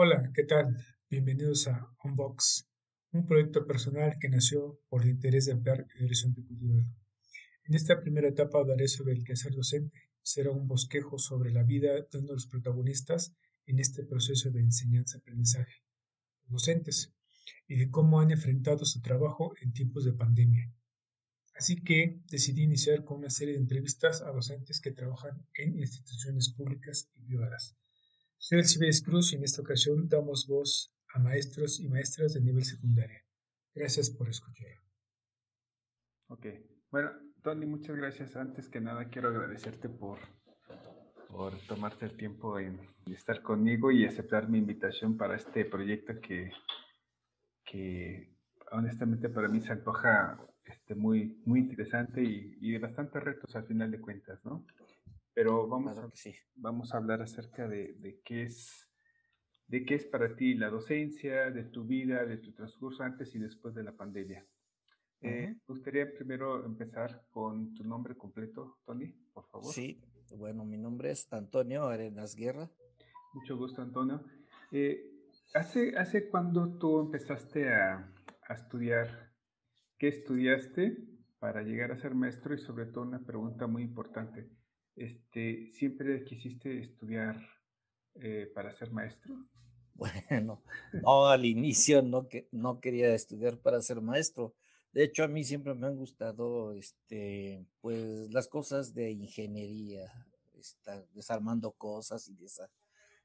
Hola, ¿qué tal? Bienvenidos a Unbox, un proyecto personal que nació por el interés de ampliar el horizonte cultural. En esta primera etapa hablaré sobre el quehacer docente. Será un bosquejo sobre la vida de uno de los protagonistas en este proceso de enseñanza-aprendizaje, los docentes, y de cómo han enfrentado su trabajo en tiempos de pandemia. Así que decidí iniciar con una serie de entrevistas a docentes que trabajan en instituciones públicas y privadas soy Alcibiades Cruz y en esta ocasión damos voz a maestros y maestras de nivel secundario. Gracias por escuchar. Ok, bueno, Tony, muchas gracias. Antes que nada quiero agradecerte por, por tomarte el tiempo en estar conmigo y aceptar mi invitación para este proyecto que, que honestamente para mí se antoja este, muy, muy interesante y, y de bastantes retos al final de cuentas, ¿no? Pero vamos, a, vamos a hablar acerca de, de, qué es, de qué es para ti la docencia, de tu vida, de tu transcurso antes y después de la pandemia. Eh, me gustaría primero empezar con tu nombre completo, Tony, por favor. Sí, bueno, mi nombre es Antonio Arenas Guerra. Mucho gusto, Antonio. Eh, ¿hace, ¿Hace cuándo tú empezaste a, a estudiar? ¿Qué estudiaste para llegar a ser maestro? Y sobre todo una pregunta muy importante este, ¿siempre quisiste estudiar eh, para ser maestro? Bueno, no, al inicio no, que, no quería estudiar para ser maestro. De hecho, a mí siempre me han gustado este, pues, las cosas de ingeniería, estar desarmando cosas y esa,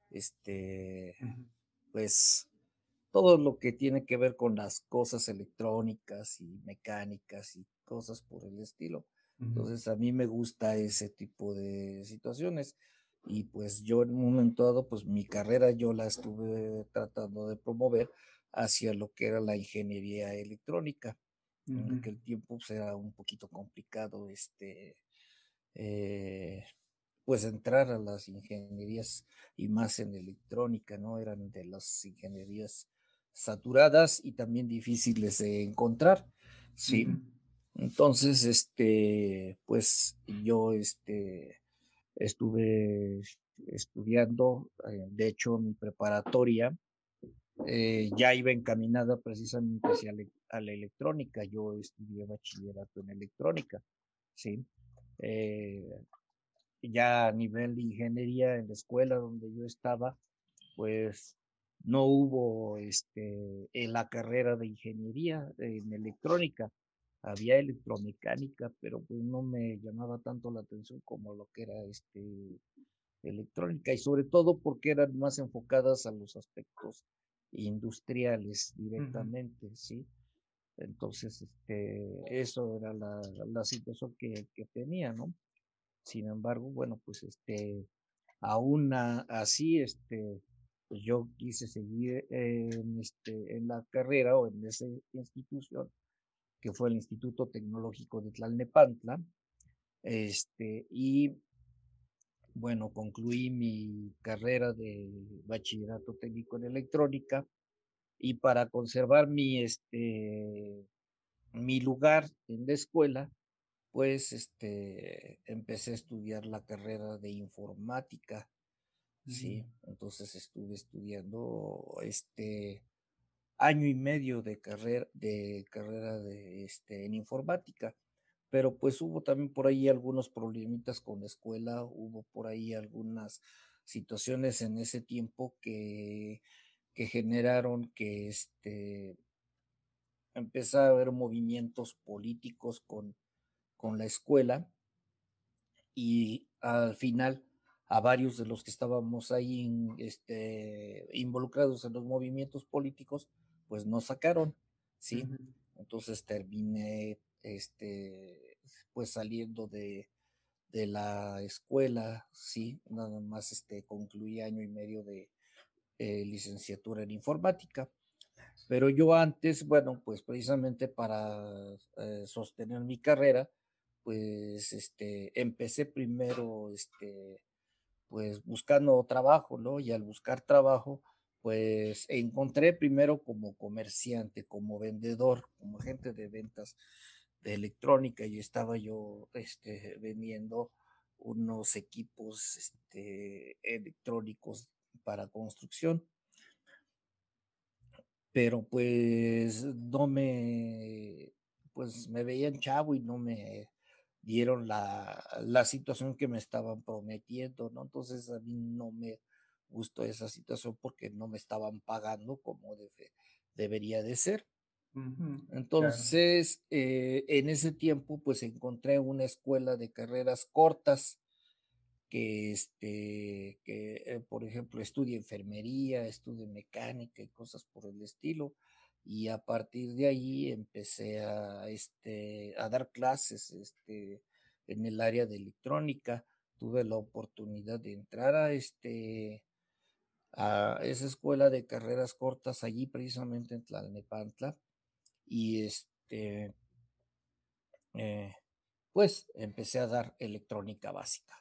este, pues todo lo que tiene que ver con las cosas electrónicas y mecánicas y cosas por el estilo. Entonces a mí me gusta ese tipo de situaciones y pues yo en un momento dado, pues mi carrera yo la estuve tratando de promover hacia lo que era la ingeniería electrónica. En aquel tiempo pues, era un poquito complicado este, eh, pues entrar a las ingenierías y más en electrónica, ¿no? Eran de las ingenierías saturadas y también difíciles de encontrar, ¿sí? Entonces, este, pues yo, este, estuve estudiando, eh, de hecho, mi preparatoria eh, ya iba encaminada precisamente hacia a la electrónica. Yo estudié bachillerato en electrónica, ¿sí? Eh, ya a nivel de ingeniería en la escuela donde yo estaba, pues no hubo este, en la carrera de ingeniería en electrónica había electromecánica, pero pues no me llamaba tanto la atención como lo que era este electrónica y sobre todo porque eran más enfocadas a los aspectos industriales directamente, ¿sí? Entonces, este, eso era la, la situación que, que, tenía, ¿no? Sin embargo, bueno, pues este, aún así, este, pues yo quise seguir en, este, en la carrera o en esa institución que fue el Instituto Tecnológico de Tlalnepantla. Este, y bueno, concluí mi carrera de bachillerato técnico en electrónica y para conservar mi, este, mi lugar en la escuela, pues este, empecé a estudiar la carrera de informática. Sí, entonces estuve estudiando este año y medio de carrera, de carrera de, este, en informática. Pero pues hubo también por ahí algunos problemitas con la escuela, hubo por ahí algunas situaciones en ese tiempo que, que generaron que este, empezara a haber movimientos políticos con, con la escuela y al final a varios de los que estábamos ahí este, involucrados en los movimientos políticos, pues no sacaron, ¿sí? Entonces terminé, este, pues saliendo de, de la escuela, sí, nada más este, concluí año y medio de eh, licenciatura en informática. Pero yo antes, bueno, pues precisamente para eh, sostener mi carrera, pues este, empecé primero, este, pues buscando trabajo, ¿no? Y al buscar trabajo, pues encontré primero como comerciante, como vendedor, como agente de ventas de electrónica y estaba yo este, vendiendo unos equipos este, electrónicos para construcción. Pero pues no me, pues me veían chavo y no me dieron la, la situación que me estaban prometiendo, ¿no? Entonces a mí no me gustó esa situación porque no me estaban pagando como debería de ser. Entonces, eh, en ese tiempo, pues encontré una escuela de carreras cortas que, este, que eh, por ejemplo, estudia enfermería, estudia mecánica y cosas por el estilo. Y a partir de ahí empecé a, este, a dar clases este, en el área de electrónica. Tuve la oportunidad de entrar a, este, a esa escuela de carreras cortas allí precisamente en Tlalnepantla y este, eh, pues empecé a dar electrónica básica,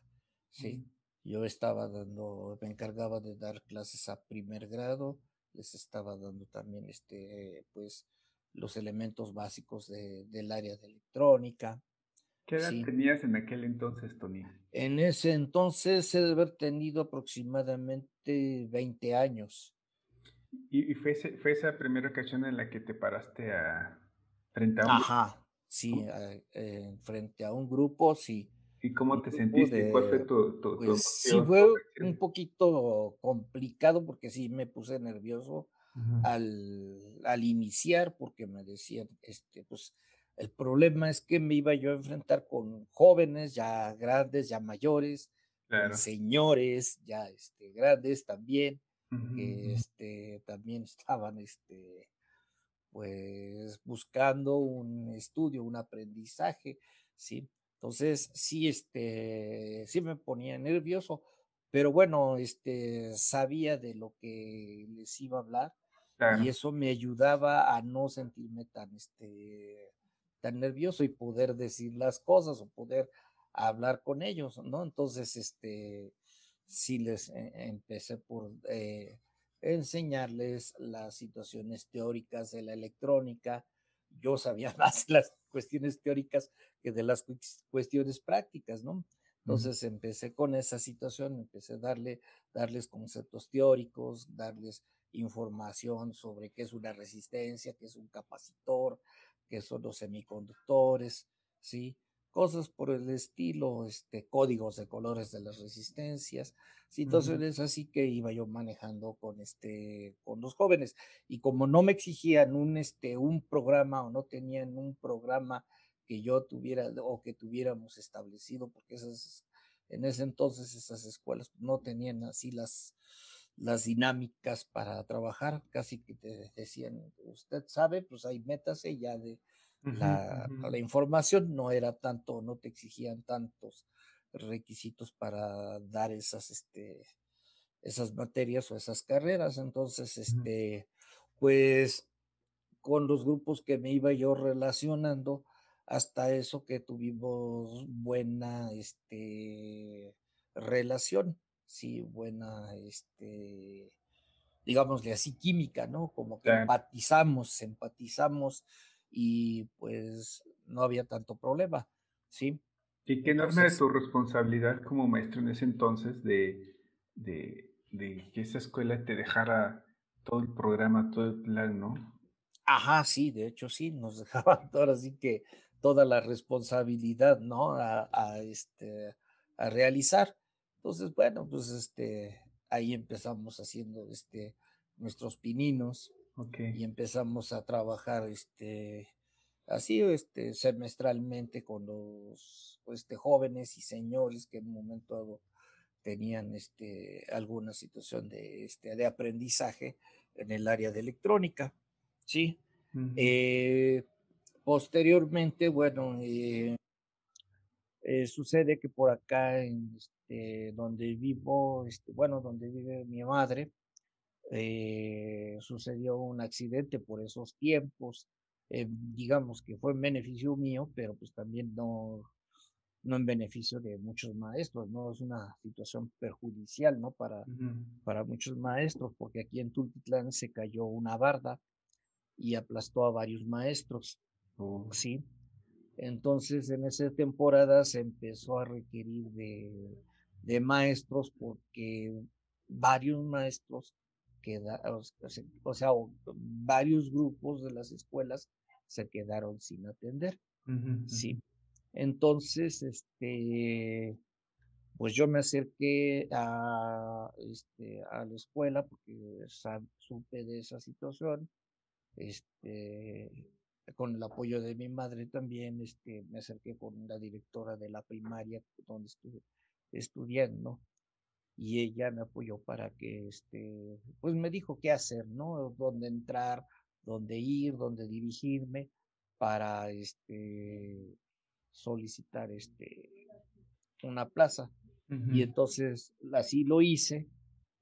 ¿sí? Yo estaba dando, me encargaba de dar clases a primer grado, les estaba dando también, este, pues, los elementos básicos del área de electrónica. ¿Qué edad tenías en aquel entonces, Tony? En ese entonces he de haber tenido aproximadamente 20 años. ¿Y, fue, fue, esa primera ocasión en la que te paraste a, frente a un Ajá, sí, frente a un grupo, sí. ¿Y cómo te sentiste? ¿Cuál fue tu, tu, pues, Sí, fue un poquito complicado porque sí me puse nervioso al, al, iniciar porque me decían, este, pues el problema es que me iba yo a enfrentar con jóvenes ya grandes, ya mayores, señores ya este, grandes también que este, también estaban este, pues buscando un estudio, un aprendizaje, ¿sí? Entonces, sí, este, sí me ponía nervioso, pero bueno, este, sabía de lo que les iba a hablar y eso me ayudaba a no sentirme tan, este, tan nervioso y poder decir las cosas o poder hablar con ellos, ¿no? Entonces, este, sí les eh, empecé por eh, enseñarles las situaciones teóricas de la electrónica. Yo sabía más las cuestiones teóricas que de las cuestiones prácticas, ¿no? Entonces empecé con esa situación, empecé a darle, darles conceptos teóricos, darles información sobre qué es una resistencia, qué es un capacitor, qué son los semiconductores, ¿sí? cosas por el estilo, este, códigos de colores de las resistencias, situaciones así que iba yo manejando con este, con los jóvenes. Y como no me exigían un, este, un programa o no tenían un programa que yo tuviera o que tuviéramos establecido, porque esas, en ese entonces esas escuelas no tenían así las, las dinámicas para trabajar, casi que te decían, usted sabe, pues hay metas ya de, la, la, información no era tanto, no te exigían tantos requisitos para dar esas, este, esas materias o esas carreras. Entonces, este, pues con los grupos que me iba yo relacionando, hasta eso que tuvimos buena este, relación, sí, buena, este, digámosle así, química, ¿no? Como que empatizamos, empatizamos y pues no había tanto problema, ¿sí? Y qué enorme es tu responsabilidad como maestro en ese entonces de, de, de, que esa escuela te dejara todo el programa, todo el plan, ¿no? Ajá, sí, de hecho sí, nos dejaban ahora sí que toda la responsabilidad, ¿no? A, a, este, a realizar. Entonces, bueno, pues este, ahí empezamos haciendo este, nuestros pininos, y empezamos a trabajar este, así este, semestralmente con los este, jóvenes y señores que en un momento dado tenían este, alguna situación de, este, de aprendizaje en el área de electrónica. ¿sí? Eh, posteriormente, bueno, eh, eh, sucede que por acá, en este, donde vivo, este, bueno, donde vive mi madre, eh, sucedió un accidente por esos tiempos, eh, digamos que fue en beneficio mío, pero pues también no, no en beneficio de muchos maestros, ¿no? Es una situación perjudicial, ¿no? Para, para muchos maestros, porque aquí en Tultitlán se cayó una barda y aplastó a varios maestros, Oh. ¿sí? Entonces, en esa temporada se empezó a requerir de, de maestros porque varios maestros quedaron, o sea, varios grupos de las escuelas se quedaron sin atender, ¿sí? Entonces, este, pues yo me acerqué a, este, a la escuela porque supe de esa situación, este, con el apoyo de mi madre también, este, me acerqué con la directora de la primaria donde estuve estudiando y ella me apoyó para que, este, pues me dijo qué hacer, ¿no? Dónde entrar, dónde ir, dónde dirigirme para, este, solicitar, este, una plaza. Y entonces así lo hice,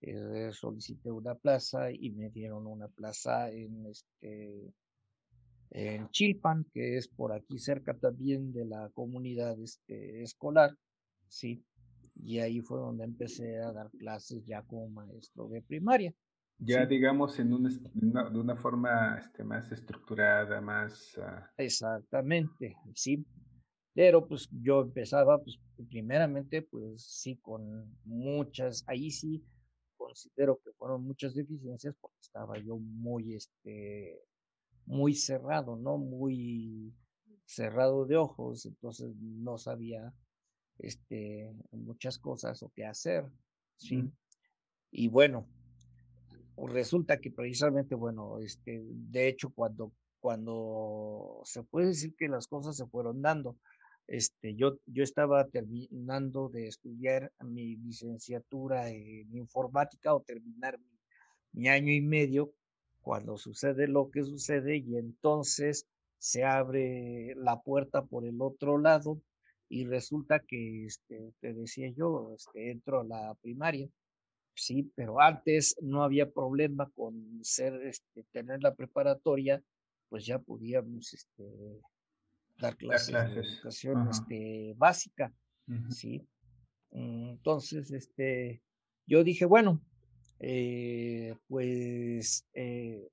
eh, solicité una plaza y me dieron una plaza en, este, en Chilpan, que es por aquí cerca también de la comunidad este, escolar, sí, y ahí fue donde empecé a dar clases ya como maestro de primaria. Ya digamos en una, de una forma este, más estructurada, más... Uh... Exactamente, sí. Pero pues yo empezaba, pues primeramente, pues sí, con muchas, ahí sí considero que fueron muchas deficiencias porque estaba yo muy, este, muy cerrado, ¿no? Muy cerrado de ojos, entonces no sabía este, muchas cosas o qué hacer, ¿sí? Y bueno, resulta que precisamente, bueno, este, de hecho, cuando, cuando se puede decir que las cosas se fueron dando, este, yo, yo estaba terminando de estudiar mi licenciatura en informática o terminar mi, mi año y medio cuando sucede lo que sucede y entonces se abre la puerta por el otro lado y resulta que, este, te decía yo, este, entro a la primaria, sí, pero antes no había problema con ser, este, tener la preparatoria, pues ya podíamos, este, dar clases, de educación, este, básica, sí. Entonces, este, yo dije, bueno, eh, pues, eh,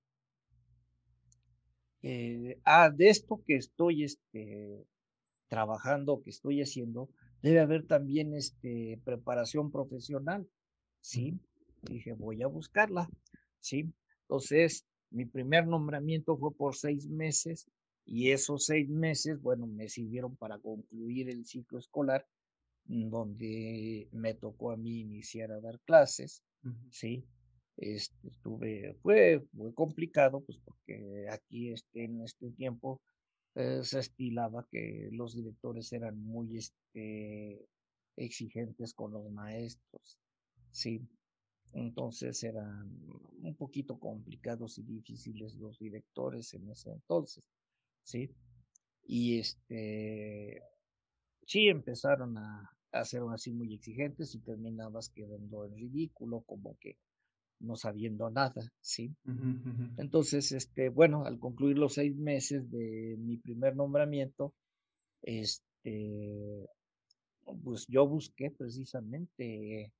eh, ah, de esto que estoy, este, trabajando, que estoy haciendo, debe haber también este, preparación profesional, ¿sí? Dije, voy a buscarla, ¿sí? Entonces, mi primer nombramiento fue por seis meses y esos seis meses, bueno, me sirvieron para concluir el ciclo escolar donde me tocó a mí iniciar a dar clases, ¿sí? Este, estuve, fue, fue complicado, pues porque aquí este, en este tiempo eh, se estilaba que los directores eran muy este, exigentes con los maestros, sí. Entonces eran un poquito complicados y difíciles los directores en ese entonces, sí. Y este, sí empezaron a, ser así muy exigentes y terminabas quedando en ridículo, como que no sabiendo nada, ¿sí? Entonces, este, bueno, al concluir los seis meses de mi primer nombramiento, este, pues yo busqué precisamente,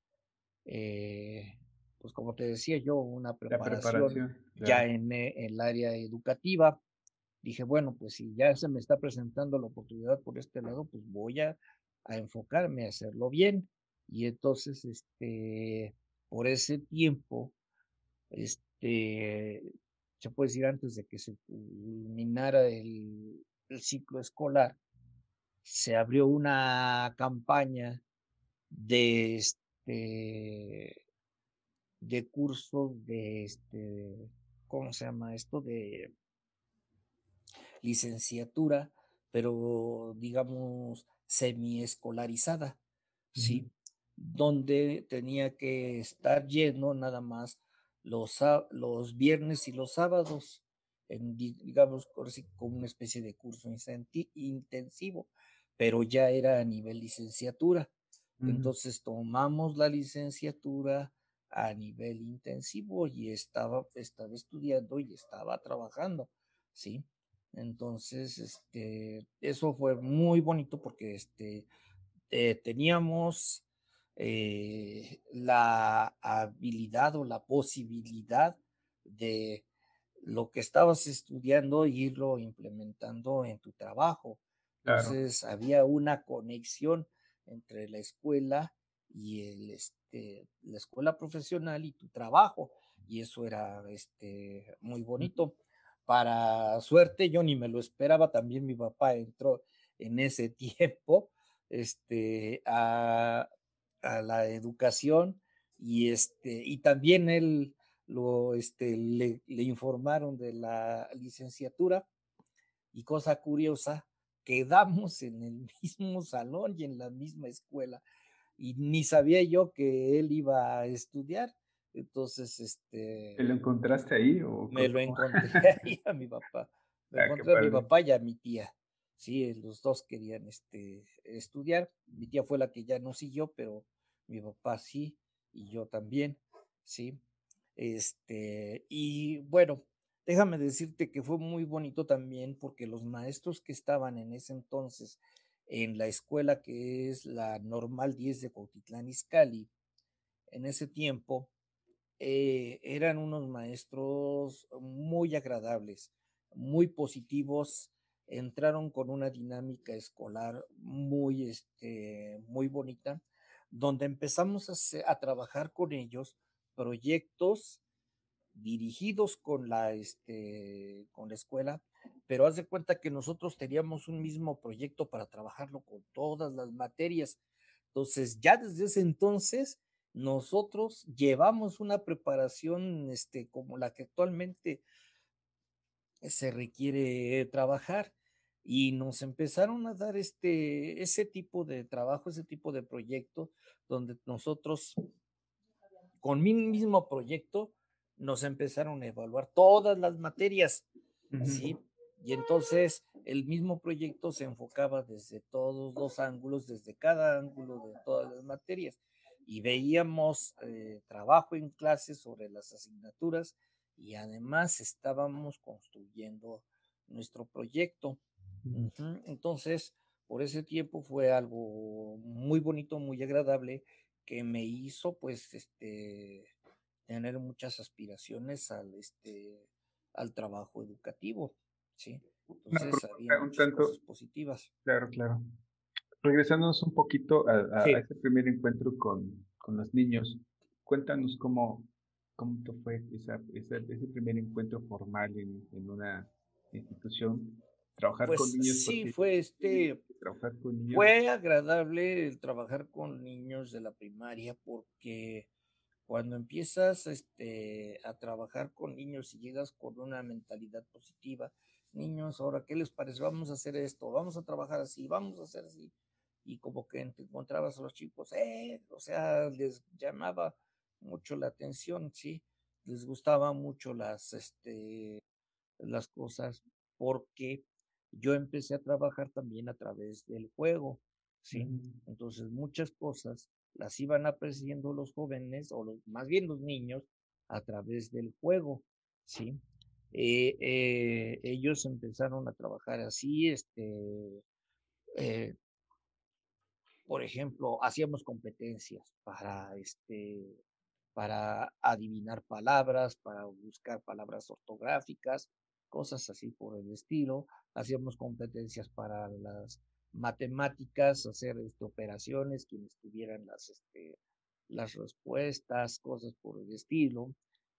eh, pues como te decía yo, una preparación, ya en eh, el área educativa. Dije, bueno, pues si ya se me está presentando la oportunidad por este lado, pues voy a, a enfocarme a hacerlo bien. Y entonces, este, por ese tiempo, este, se puede decir antes de que se culminara el, ciclo escolar, se abrió una campaña de este de cursos de este ¿cómo se llama esto? de licenciatura, pero digamos semiescolarizada, ¿sí? donde tenía que estar lleno nada más los, los viernes y los sábados, en, digamos, como una especie de curso intensivo, pero ya era a nivel licenciatura. Entonces tomamos la licenciatura, a nivel intensivo y estaba, estaba estudiando y estaba trabajando, ¿sí? Entonces, este, eso fue muy bonito porque este, eh, teníamos eh, la habilidad o la posibilidad de lo que estabas estudiando irlo implementando en tu trabajo. Entonces había una conexión entre la escuela y el, este, la escuela profesional y tu trabajo. Y eso era este, muy bonito. Para suerte, yo ni me lo esperaba, también mi papá entró en ese tiempo este, a, la educación y, este, y también él lo, este, le informaron de la licenciatura y cosa curiosa, quedamos en el mismo salón y en la misma escuela y ni sabía yo que él iba a estudiar. Entonces, este... ¿Te lo encontraste ahí? O me lo encontré ahí a mi papá. Me ah, encontré a mi papá y a mi tía. Sí, los dos querían este, estudiar. Mi tía fue la que ya no siguió, pero mi papá sí, y yo también, sí. Este, y bueno, déjame decirte que fue muy bonito también porque los maestros que estaban en ese entonces en la escuela que es la Normal 10 de Cuautitlán Izcalli, en ese tiempo, eh, eran unos maestros muy agradables, muy positivos, entraron con una dinámica escolar muy, este, muy bonita, donde empezamos a, a trabajar con ellos proyectos dirigidos con la, este, con la escuela, pero haz de cuenta que nosotros teníamos un mismo proyecto para trabajarlo con todas las materias. Entonces, ya desde ese entonces, nosotros llevamos una preparación este, como la que actualmente se requiere trabajar y nos empezaron a dar este, ese tipo de trabajo, ese tipo de proyecto, donde nosotros, con mi mismo proyecto, nos empezaron a evaluar todas las materias, ¿sí? Y entonces el mismo proyecto se enfocaba desde todos los ángulos, desde cada ángulo de todas las materias. Y veíamos eh, trabajo en clase sobre las asignaturas y además estábamos construyendo nuestro proyecto. Entonces, por ese tiempo fue algo muy bonito, muy agradable, que me hizo pues este tener muchas aspiraciones al este al trabajo educativo, ¿sí? Entonces había tanto, cosas positivas. Claro, claro. Regresándonos un poquito a, ese primer encuentro con, con, los niños, cuéntanos cómo, cómo fue esa, ese primer encuentro formal en, en una institución trabajar con pues niños. Sí, fue este. Trabajar con niños. Fue agradable el trabajar con niños de la primaria porque cuando empiezas este, a trabajar con niños y llegas con una mentalidad positiva, niños, ahora, ¿qué les parece? Vamos a hacer esto, vamos a trabajar así, vamos a hacer así. Y como que te encontrabas a los chicos, eh, o sea, les llamaba mucho la atención, ¿sí? Les gustaba mucho las, este, las cosas, porque yo empecé a trabajar también a través del juego, ¿sí? Entonces, muchas cosas las iban apreciando los jóvenes, o los, más bien los niños, a través del juego, ¿sí? Eh, eh, ellos empezaron a trabajar así, este, eh, por ejemplo, hacíamos competencias para, este, para adivinar palabras, para buscar palabras ortográficas, cosas así por el estilo. Hacíamos competencias para las matemáticas, hacer este, operaciones, quienes tuvieran las, este, las respuestas, cosas por el estilo.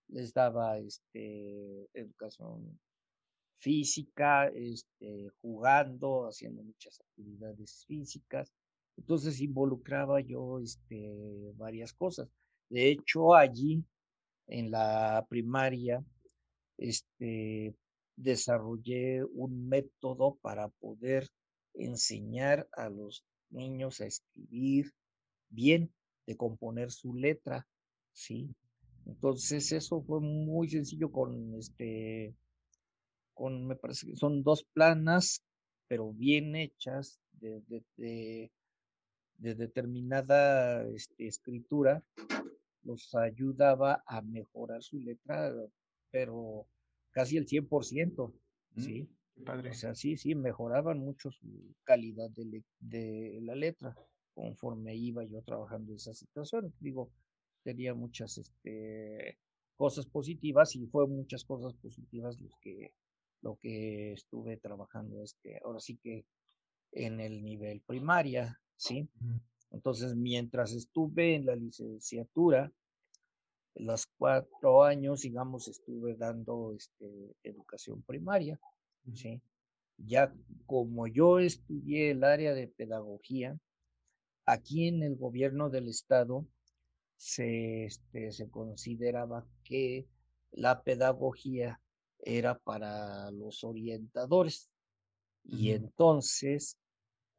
Les daba este, educación física, este, jugando, haciendo muchas actividades físicas. Entonces involucraba yo este, varias cosas. De hecho, allí en la primaria, este, desarrollé un método para poder enseñar a los niños a escribir bien, de componer su letra, ¿sí? Entonces eso fue muy sencillo con este, con, me parece que son dos planas, pero bien hechas de, de, determinada este, escritura los ayudaba a mejorar su letra, pero casi el 100%, mm, ¿sí? padre. O sea, sí, sí, mejoraban mucho su calidad de, de, la letra conforme iba yo trabajando esa situación. Digo, tenía muchas este, cosas positivas y fue muchas cosas positivas los que, lo que estuve trabajando, este, ahora sí que en el nivel primaria, ¿sí? Entonces, mientras estuve en la licenciatura, los cuatro años, digamos, estuve dando este, educación primaria, ¿sí? Ya como yo estudié el área de pedagogía, aquí en el gobierno del estado se, este, se consideraba que la pedagogía era para los orientadores. Y entonces,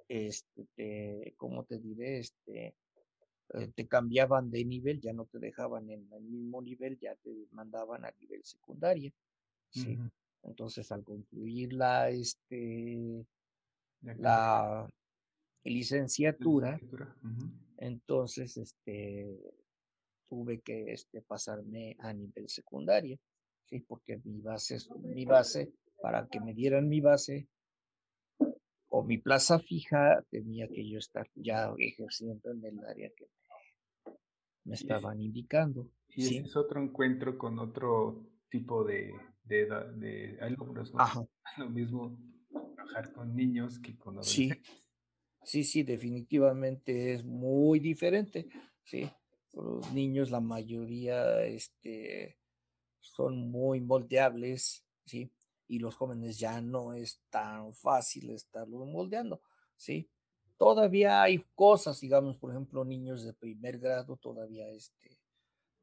este, ¿cómo te diré? Este, eh, te cambiaban de nivel, ya no te dejaban en el mismo nivel, ya te mandaban a nivel secundaria. ¿sí? Entonces, al concluir la, este, la licenciatura, entonces, este, tuve que este, pasarme a nivel secundaria, ¿sí? Porque mi base, mi base, para que me dieran mi base mi plaza fija, tenía que yo estar ya ejerciendo en el área que me, estaban indicando. Y ese es otro encuentro con otro tipo de, de, de alumnos, ¿no? Lo mismo trabajar con niños que con adolescentes. Sí. Sí, sí, definitivamente es muy diferente, sí. Los niños, la mayoría, este, son muy moldeables, ¿sí? Y los jóvenes ya no es tan fácil estarlos moldeando, ¿sí? Todavía hay cosas, digamos, por ejemplo, niños de primer grado, todavía este,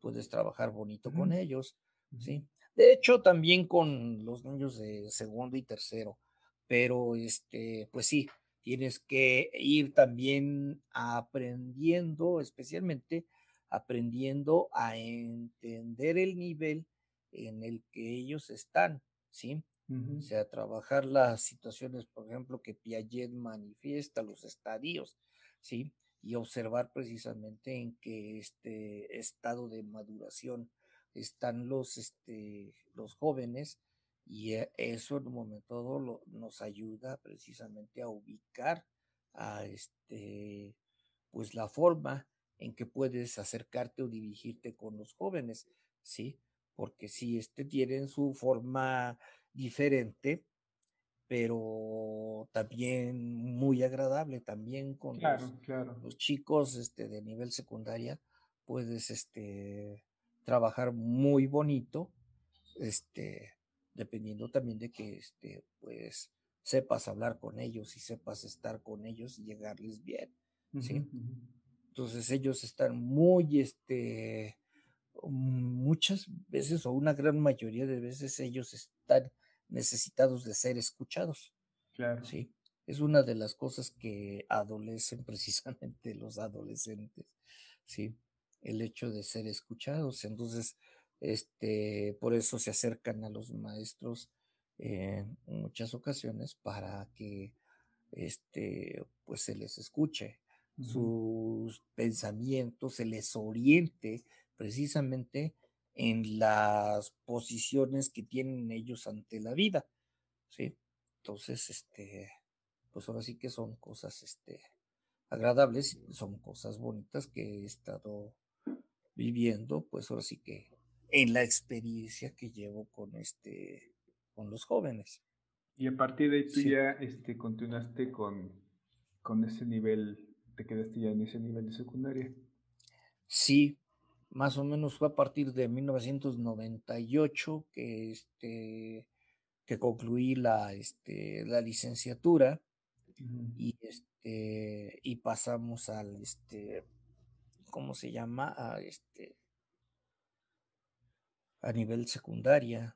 puedes trabajar bonito con ellos, ¿sí? De hecho, también con los niños de segundo y tercero, pero este, pues sí, tienes que ir también aprendiendo, especialmente aprendiendo a entender el nivel en el que ellos están, ¿sí? O sea, trabajar las situaciones, por ejemplo, que Piaget manifiesta, los estadios, ¿sí? Y observar precisamente en qué este estado de maduración están los, este, los jóvenes y e, eso en un momento dado nos ayuda precisamente a ubicar a este, pues la forma en que puedes acercarte o dirigirte con los jóvenes, ¿sí? Porque si este tienen su forma diferente, pero también muy agradable, también con los, chicos este, de nivel secundaria, puedes este, trabajar muy bonito, este, dependiendo también de que este, pues, sepas hablar con ellos y sepas estar con ellos y llegarles bien, ¿sí? Entonces ellos están muy, este, muchas veces o una gran mayoría de veces ellos están necesitados de ser escuchados. Claro. Sí. Es una de las cosas que adolecen precisamente los adolescentes. Sí. El hecho de ser escuchados. Entonces, este, por eso se acercan a los maestros en muchas ocasiones para que este, pues se les escuche sus pensamientos, se les oriente precisamente en las posiciones que tienen ellos ante la vida, ¿sí? Entonces, este, pues ahora sí que son cosas, este, agradables, son cosas bonitas que he estado viviendo, pues ahora sí que en la experiencia que llevo con este, con los jóvenes. Y a partir de ahí tú ya, este, continuaste con, con ese nivel te quedaste ya en ese nivel de secundaria. Sí, más o menos fue a partir de 1998 que, este, que concluí la, este, la licenciatura y, este, y pasamos al, este, ¿cómo se llama? A, este, a nivel secundaria.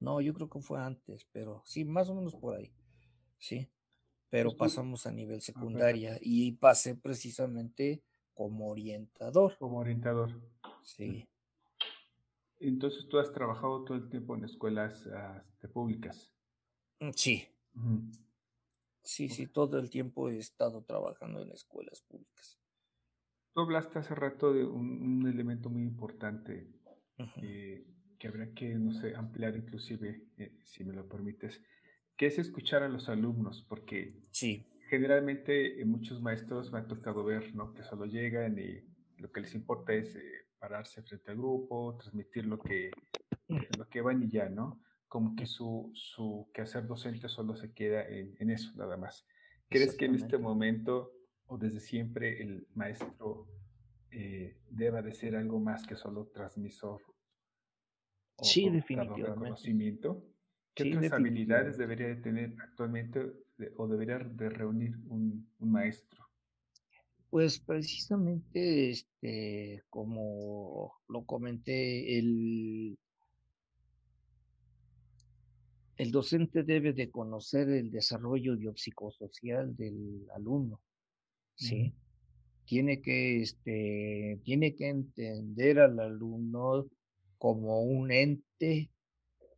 No, yo creo que fue antes, pero sí, más o menos por ahí. Sí pero pasamos a nivel secundaria y pasé precisamente como orientador. Como orientador. Sí. Entonces tú has trabajado todo el tiempo en escuelas este, públicas. Mm, sí. Sí, sí, todo el tiempo he estado trabajando en escuelas públicas. Tú hablaste hace rato de un, elemento muy importante eh, que habría que, no sé, ampliar inclusive, eh, si me lo permites, que es escuchar a los alumnos, porque sí. Generalmente muchos maestros me ha tocado ver, ¿no? Que solo llegan y lo que les importa es pararse frente al grupo, transmitir lo que, lo que van y ya, ¿no? Como que su, su quehacer docente solo se queda en, eso, nada más. ¿Crees que en este momento o desde siempre el maestro eh, deba de ser algo más que solo transmisor o sí, definitivamente. conocimiento? ¿Qué otras habilidades debería de tener actualmente o debería de reunir un, un maestro? Pues precisamente, este, como lo comenté, el, el docente debe de conocer el desarrollo biopsicosocial del alumno, ¿sí? Tiene que, este, tiene que entender al alumno como un ente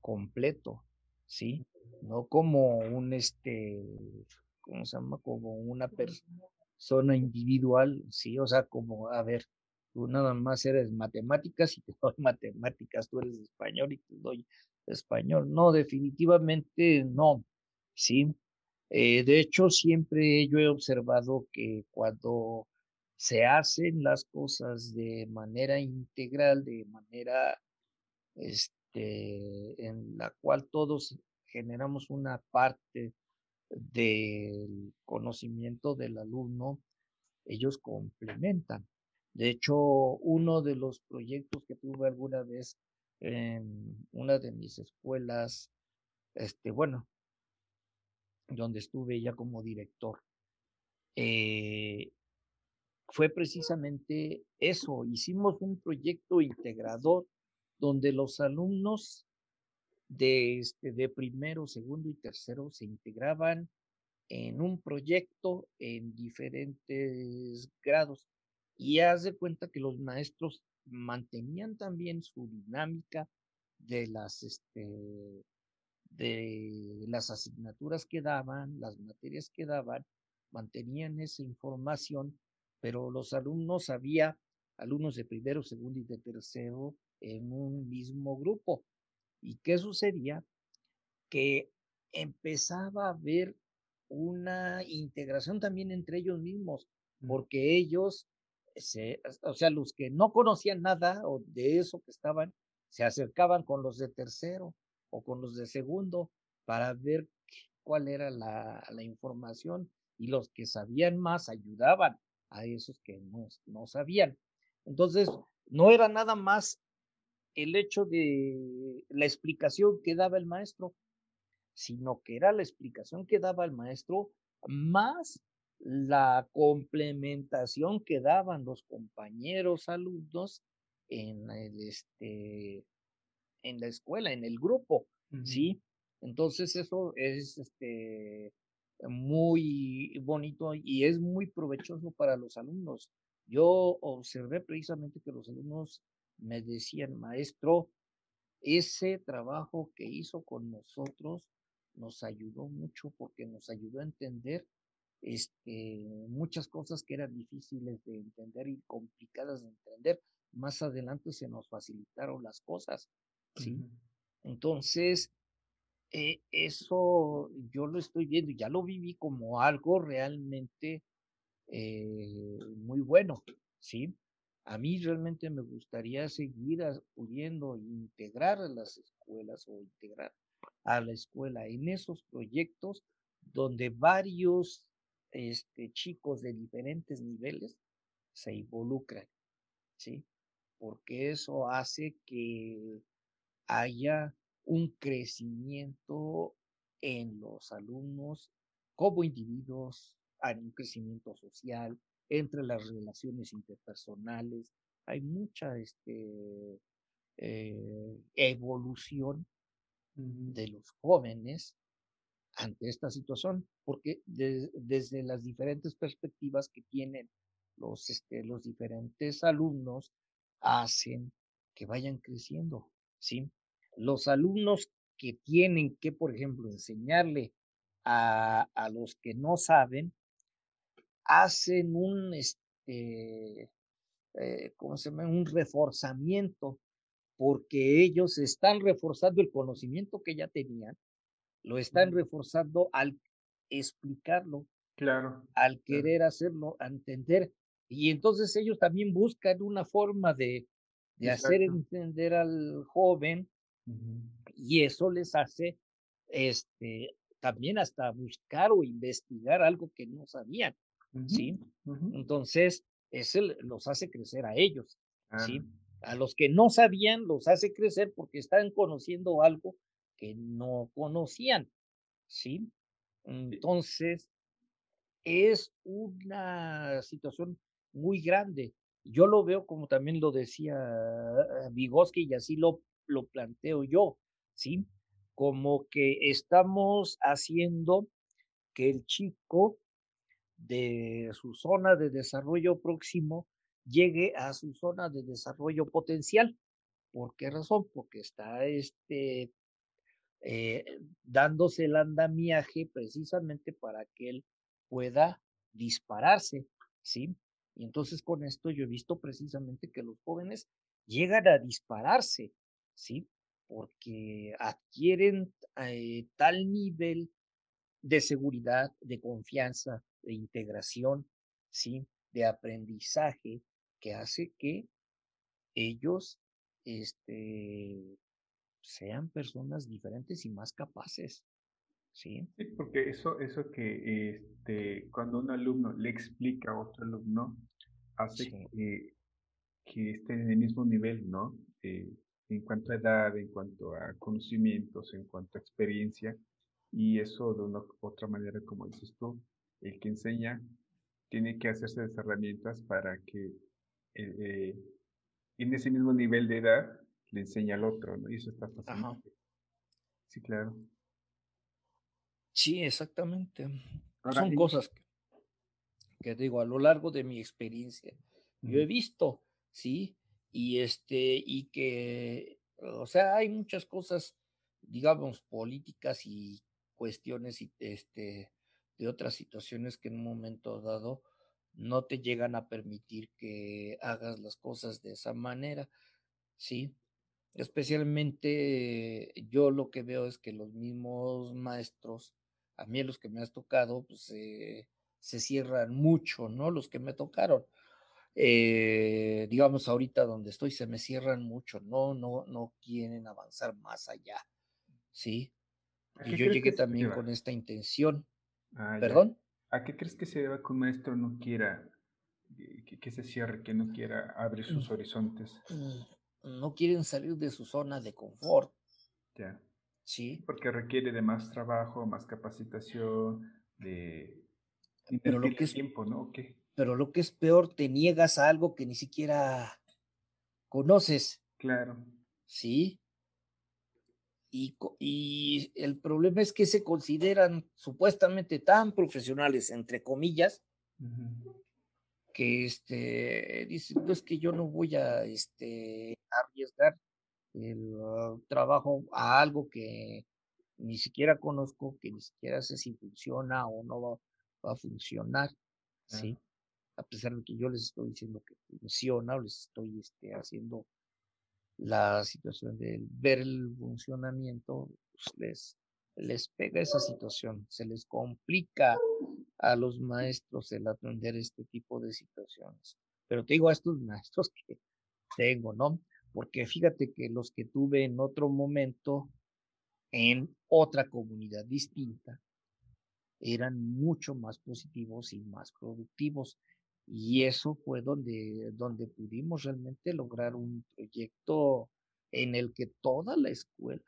completo, ¿sí? No como un, este, ¿cómo se llama? Como una persona individual, sí, o sea, como, a ver, tú nada más eres matemáticas y te doy matemáticas, tú eres español y te doy español. No, definitivamente no, sí. Eh, de hecho, siempre yo he observado que cuando se hacen las cosas de manera integral, de manera este, en la cual todos generamos una parte del conocimiento del alumno, ellos complementan. De hecho, uno de los proyectos que tuve alguna vez en una de mis escuelas, este, bueno, donde estuve ya como director, eh, fue precisamente eso. Hicimos un proyecto integrador donde los alumnos de, este, de primero, segundo y tercero se integraban en un proyecto en diferentes grados. Y haz de cuenta que los maestros mantenían también su dinámica de las, este, de las asignaturas que daban, las materias que daban, mantenían esa información, pero los alumnos había alumnos de primero, segundo y de tercero en un mismo grupo. ¿Y qué sucedía? Que empezaba a haber una integración también entre ellos mismos, mm. porque ellos, se, o sea, los que no conocían nada o de eso que estaban, se acercaban con los de tercero o con los de segundo para ver cuál era la, la información y los que sabían más ayudaban a esos que no, no sabían. Entonces, no era nada más el hecho de la explicación que daba el maestro, sino que era la explicación que daba el maestro más la complementación que daban los compañeros alumnos en el este en la escuela, en el grupo, ¿sí? Entonces eso es este muy bonito y es muy provechoso para los alumnos. Yo observé precisamente que los alumnos me decían, maestro, ese trabajo que hizo con nosotros nos ayudó mucho porque nos ayudó a entender este, muchas cosas que eran difíciles de entender y complicadas de entender. Más adelante se nos facilitaron las cosas, ¿sí? Entonces, eh, eso yo lo estoy viendo, ya lo viví como algo realmente eh, muy bueno, ¿sí? A mí realmente me gustaría seguir pudiendo integrar a las escuelas o integrar a la escuela en esos proyectos donde varios este, chicos de diferentes niveles se involucran, ¿sí? Porque eso hace que haya un crecimiento en los alumnos como individuos, hay un crecimiento social, entre las relaciones interpersonales. Hay mucha este, eh, evolución de los jóvenes ante esta situación, porque desde las diferentes perspectivas que tienen los, este, los diferentes alumnos hacen que vayan creciendo, ¿sí? Los alumnos que tienen que, por ejemplo, enseñarle a, a los que no saben, hacen un, este, eh, ¿cómo se llama? Un reforzamiento, porque ellos están reforzando el conocimiento que ya tenían, lo están reforzando al explicarlo, claro, al querer hacerlo, a entender. Y entonces ellos también buscan una forma de, de hacer entender al joven y eso les hace este, también hasta buscar o investigar algo que no sabían, ¿sí? Entonces, eso los hace crecer a ellos, ¿sí? A los que no sabían los hace crecer porque están conociendo algo que no conocían, ¿sí? Entonces, es una situación muy grande. Yo lo veo como también lo decía Vygotsky y así lo, lo planteo yo, ¿sí? Como que estamos haciendo que el chico de su zona de desarrollo próximo llegue a su zona de desarrollo potencial. ¿Por qué razón? Porque está este, eh, dándose el andamiaje precisamente para que él pueda dispararse, ¿sí? Y entonces con esto yo he visto precisamente que los jóvenes llegan a dispararse, ¿sí? Porque adquieren eh, tal nivel de seguridad, de confianza, de integración, ¿sí? De aprendizaje que hace que ellos este, sean personas diferentes y más capaces. Sí, sí porque eso, eso que este, cuando un alumno le explica a otro alumno, hace que, que esté en el mismo nivel, ¿no? Eh, en cuanto a edad, en cuanto a conocimientos, en cuanto a experiencia, y eso de una otra manera, como dices tú, el que enseña tiene que hacerse de herramientas para que eh, eh, en ese mismo nivel de edad le enseña al otro, ¿no? Y eso está pasando. Sí, claro. Sí, exactamente. Son cosas que, digo, a lo largo de mi experiencia, yo he visto, ¿sí? Y este, y que, o sea, hay muchas cosas, digamos, políticas y cuestiones y este, de otras situaciones que en un momento dado no te llegan a permitir que hagas las cosas de esa manera, ¿sí? Especialmente yo lo que veo es que los mismos maestros, a mí los que me has tocado, pues se cierran mucho, ¿no? Los que me tocaron. Eh, digamos ahorita donde estoy se me cierran mucho, no, no, no quieren avanzar más allá, ¿sí? Y yo llegué también con esta intención. Ah, ¿Perdón? ¿A qué crees que se deba que un maestro no quiera, que, se cierre, que no quiera abrir sus mm. horizontes? Mm, no quieren salir de su zona de confort. Ya. Sí. Porque requiere de más trabajo, más capacitación, de, pero lo que es, tiempo, ¿no? Pero lo que es peor, te niegas a algo que ni siquiera conoces. Claro. Sí. Y, el problema es que se consideran supuestamente tan profesionales, entre comillas, que este, dicen, es que yo no voy a este, arriesgar el ah, trabajo a algo que ni siquiera conozco, que ni siquiera sé si funciona o no va, a funcionar, ¿sí? A pesar de que yo les estoy diciendo que funciona o les estoy este, haciendo la situación de ver el funcionamiento, pues, les, les pega esa situación, se les complica a los maestros el atender este tipo de situaciones. Pero te digo a estos maestros que tengo, ¿no? Porque fíjate que los que tuve en otro momento, en otra comunidad distinta, eran mucho más positivos y más productivos. Y eso fue donde, donde pudimos realmente lograr un proyecto en el que toda la escuela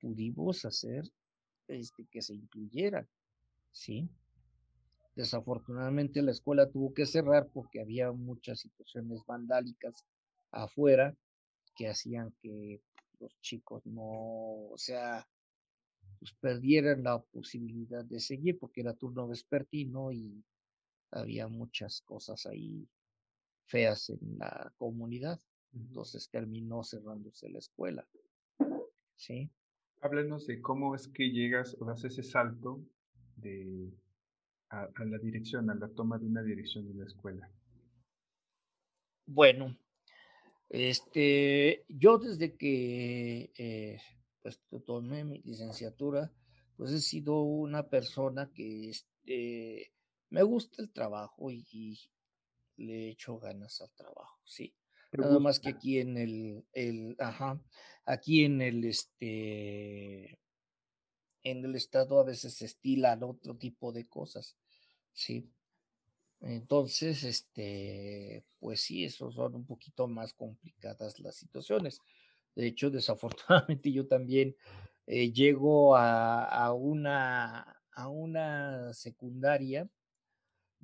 pudimos hacer este, que se incluyera, ¿sí? Desafortunadamente la escuela tuvo que cerrar porque había muchas situaciones vandálicas afuera que hacían que los chicos no, o sea, pues perdieran la posibilidad de seguir porque era turno vespertino y había muchas cosas ahí feas en la comunidad. Entonces terminó cerrándose la escuela. ¿Sí? Háblanos de cómo es que llegas o das ese salto de, a, la dirección, a la toma de una dirección de una escuela. bueno, este, yo desde que eh, pues tomé mi licenciatura, pues he sido una persona que este, me gusta el trabajo y, le echo ganas al trabajo, sí. Nada más que aquí en el, el, ajá, aquí en el, este, en el estado a veces se estilan otro tipo de cosas, sí. Entonces, este, pues sí, eso son un poquito más complicadas las situaciones. De hecho, desafortunadamente yo también eh, llego a, una, a una secundaria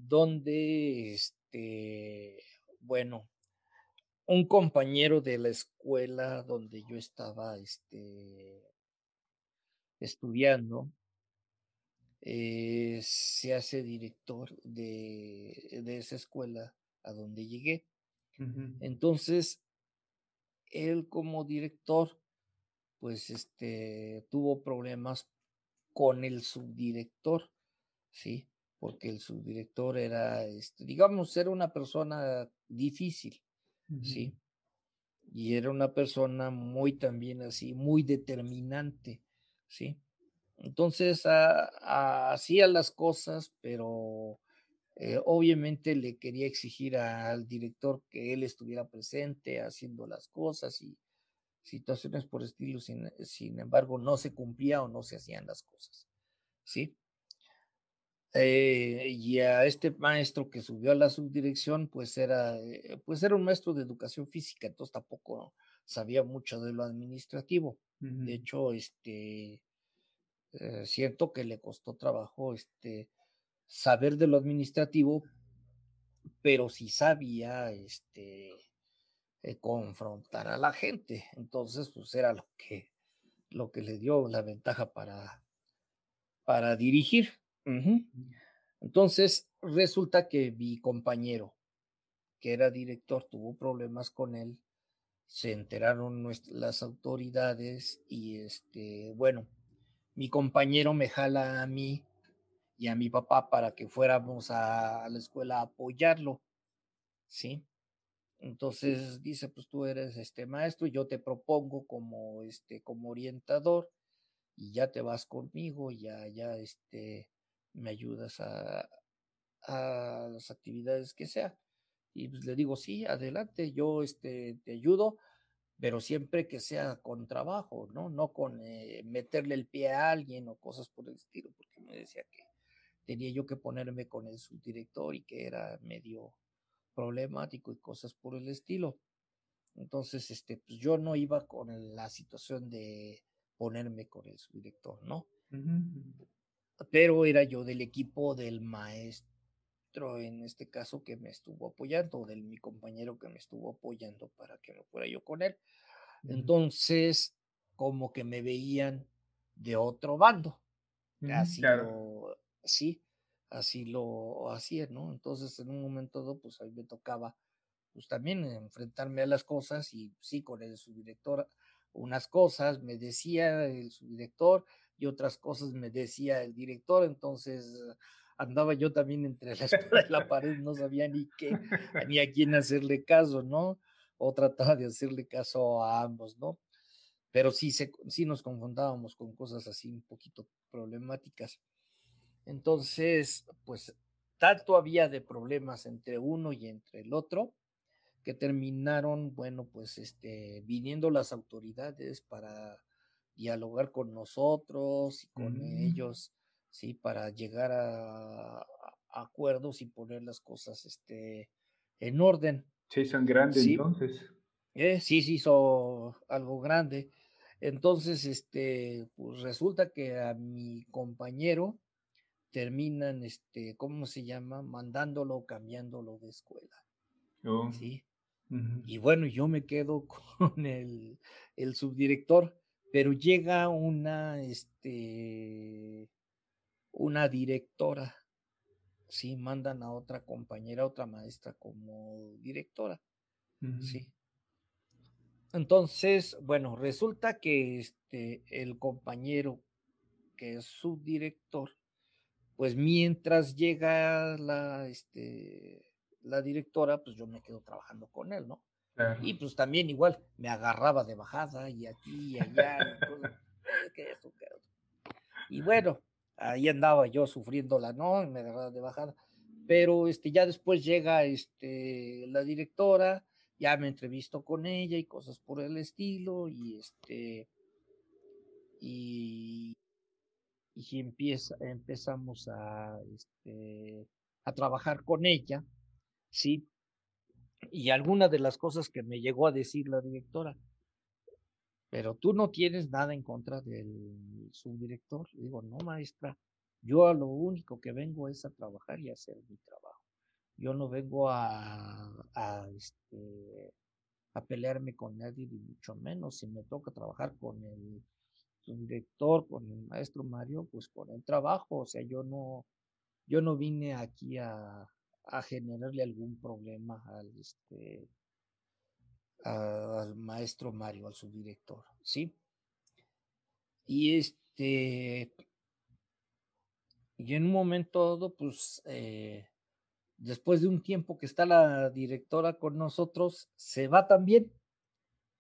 donde, este, bueno, un compañero de la escuela donde yo estaba este, estudiando, eh, se hace director de, de, esa escuela a donde llegué. Entonces, él como director, pues este, tuvo problemas con el subdirector, ¿sí? Porque el subdirector era, este, digamos, era una persona difícil, ¿sí? Y era una persona muy también así, muy determinante, ¿sí? Entonces hacía las cosas, pero eh, obviamente le quería exigir al director que él estuviera presente haciendo las cosas y situaciones por estilo, sin, sin embargo, no se cumplía o no se hacían las cosas, ¿sí? Eh, y a este maestro que subió a la subdirección, pues era, eh, pues era un maestro de educación física, entonces tampoco sabía mucho de lo administrativo. De hecho, este, eh, cierto que le costó trabajo este, saber de lo administrativo, pero sí sabía este, eh, confrontar a la gente. Entonces, pues era lo que, lo que le dio la ventaja para, para dirigir. Entonces, resulta que mi compañero, que era director, tuvo problemas con él. Se enteraron las autoridades y este, bueno, mi compañero me jala a mí y a mi papá para que fuéramos a, la escuela a apoyarlo, ¿sí? Entonces dice, pues tú eres este maestro, yo te propongo como este como orientador y ya te vas conmigo, ya ya este me ayudas a, las actividades que sea. Y pues le digo, sí, adelante, yo este te ayudo, pero siempre que sea con trabajo, ¿no? No con eh, meterle el pie a alguien o cosas por el estilo, porque me decía que tenía yo que ponerme con el subdirector y que era medio problemático y cosas por el estilo. Entonces, este, pues yo no iba con la situación de ponerme con el subdirector, ¿no? Pero era yo del equipo del maestro, en este caso, que me estuvo apoyando, del mi compañero que me estuvo apoyando para que me fuera yo con él. Entonces, como que me veían de otro bando. Así lo, sí, así lo hacía, ¿no? Entonces, en un momento dado, pues a mí me tocaba, pues también enfrentarme a las cosas y sí, con el subdirector, unas cosas me decía el subdirector y otras cosas me decía el director, entonces andaba yo también entre la espada pared, no sabía ni qué, ni a quién hacerle caso, ¿no? o trataba de hacerle caso a ambos, ¿no? Pero sí, se, sí nos confrontábamos con cosas así un poquito problemáticas. Entonces, pues tanto había de problemas entre uno y entre el otro que terminaron, bueno, pues este, viniendo las autoridades para dialogar con nosotros y con mm. ellos, sí, para llegar a, acuerdos y poner las cosas este, en orden. Sí, son grandes entonces. Eh, sí, sí, hizo algo grande. Entonces, este, pues resulta que a mi compañero terminan, este, ¿cómo se llama? Mandándolo, cambiándolo de escuela. Oh. Sí. Y bueno, yo me quedo con el, el, subdirector, pero llega una, este, una directora sí mandan a otra compañera, otra maestra como directora, sí. Entonces, bueno, resulta que este, el compañero que es subdirector, pues mientras llega la, este, la directora, pues yo me quedo trabajando con él, ¿no? Y pues también igual me agarraba de bajada y aquí y allá. y, bueno, ahí andaba yo sufriéndola, ¿no? Me agarraba de bajada. Pero este, ya después llega este, la directora, ya me entrevisto con ella y cosas por el estilo, y este, y, y empieza, empezamos a, este, a trabajar con ella, ¿sí? Y alguna de las cosas que me llegó a decir la directora, pero tú no tienes nada en contra del subdirector. digo, no, maestra, yo a lo único que vengo es a trabajar y a hacer mi trabajo. Yo no vengo a, a, este, a pelearme con nadie, ni mucho menos. Si me toca trabajar con el subdirector, con el maestro Mario, pues con el trabajo. O sea, yo no, yo no vine aquí a, a generarle algún problema al, este, al maestro Mario, al subdirector, ¿sí? Y este, y en un momento dado, pues, eh, después de un tiempo que está la directora con nosotros, se va también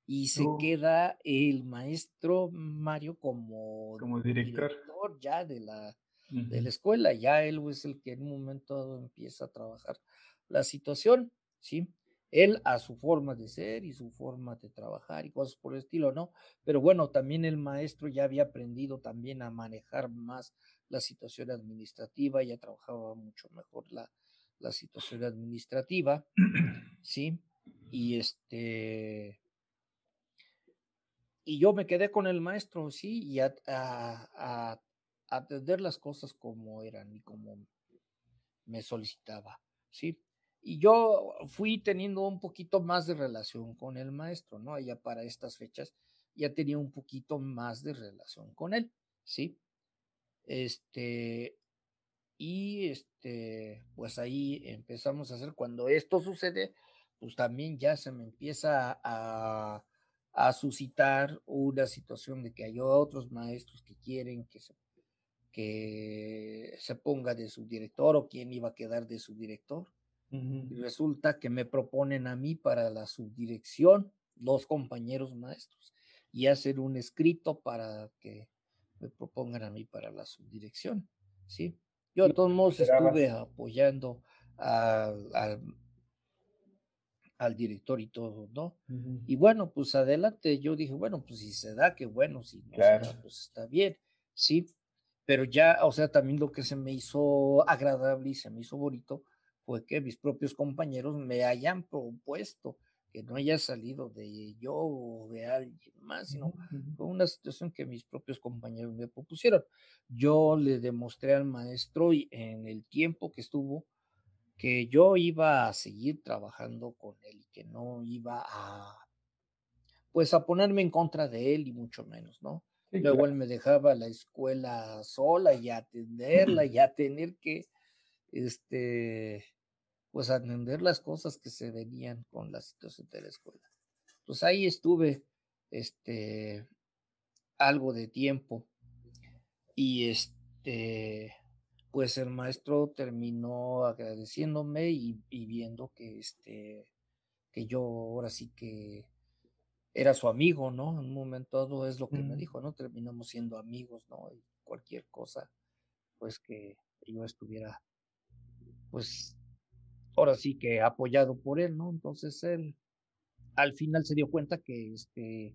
y se oh. queda el maestro Mario como, como director. ya de la, de la escuela. Ya él es el que en un momento dado empieza a trabajar la situación, ¿sí? Él a su forma de ser y su forma de trabajar y cosas por el estilo, ¿no? Pero bueno, también el maestro ya había aprendido también a manejar más la situación administrativa, ya trabajaba mucho mejor la, la situación administrativa, ¿sí? Y este, y yo me quedé con el maestro, sí, y a, a, atender las cosas como eran y como me solicitaba, sí. Y yo fui teniendo un poquito más de relación con el maestro, ¿no? Ya para estas fechas ya tenía un poquito más de relación con él, ¿sí? Este, y este, pues ahí empezamos a hacer, cuando esto sucede, pues también ya se me empieza a, a suscitar una situación de que hay otros maestros que quieren que se, que se ponga de subdirector o quién iba a quedar de subdirector. Y resulta que me proponen a mí para la subdirección dos compañeros maestros y hacer un escrito para que me propongan a mí para la subdirección. ¿sí? Yo de todos modos estuve apoyando al, al, director y todo, ¿no? Y bueno, pues adelante, yo dije, bueno, pues si se da, que bueno, si no se da, pues está bien, ¿sí? Pero ya, o sea, también lo que se me hizo agradable y se me hizo bonito fue que mis propios compañeros me hayan propuesto que no haya salido de yo o de alguien más, sino fue una situación que mis propios compañeros me propusieron. Yo le demostré al maestro y en el tiempo que estuvo que yo iba a seguir trabajando con él y que no iba a pues a ponerme en contra de él y mucho menos, ¿no? Luego él me dejaba la escuela sola y atenderla y a tener que este pues atender las cosas que se venían con la situación de la escuela. Pues ahí estuve este algo de tiempo y este pues el maestro terminó agradeciéndome y, viendo que este que yo ahora sí que era su amigo, ¿no? En un momento dado es lo que me dijo, ¿no? Terminamos siendo amigos, ¿no? Y cualquier cosa, pues que yo estuviera, pues ahora sí que apoyado por él, ¿no? Entonces él al final se dio cuenta que este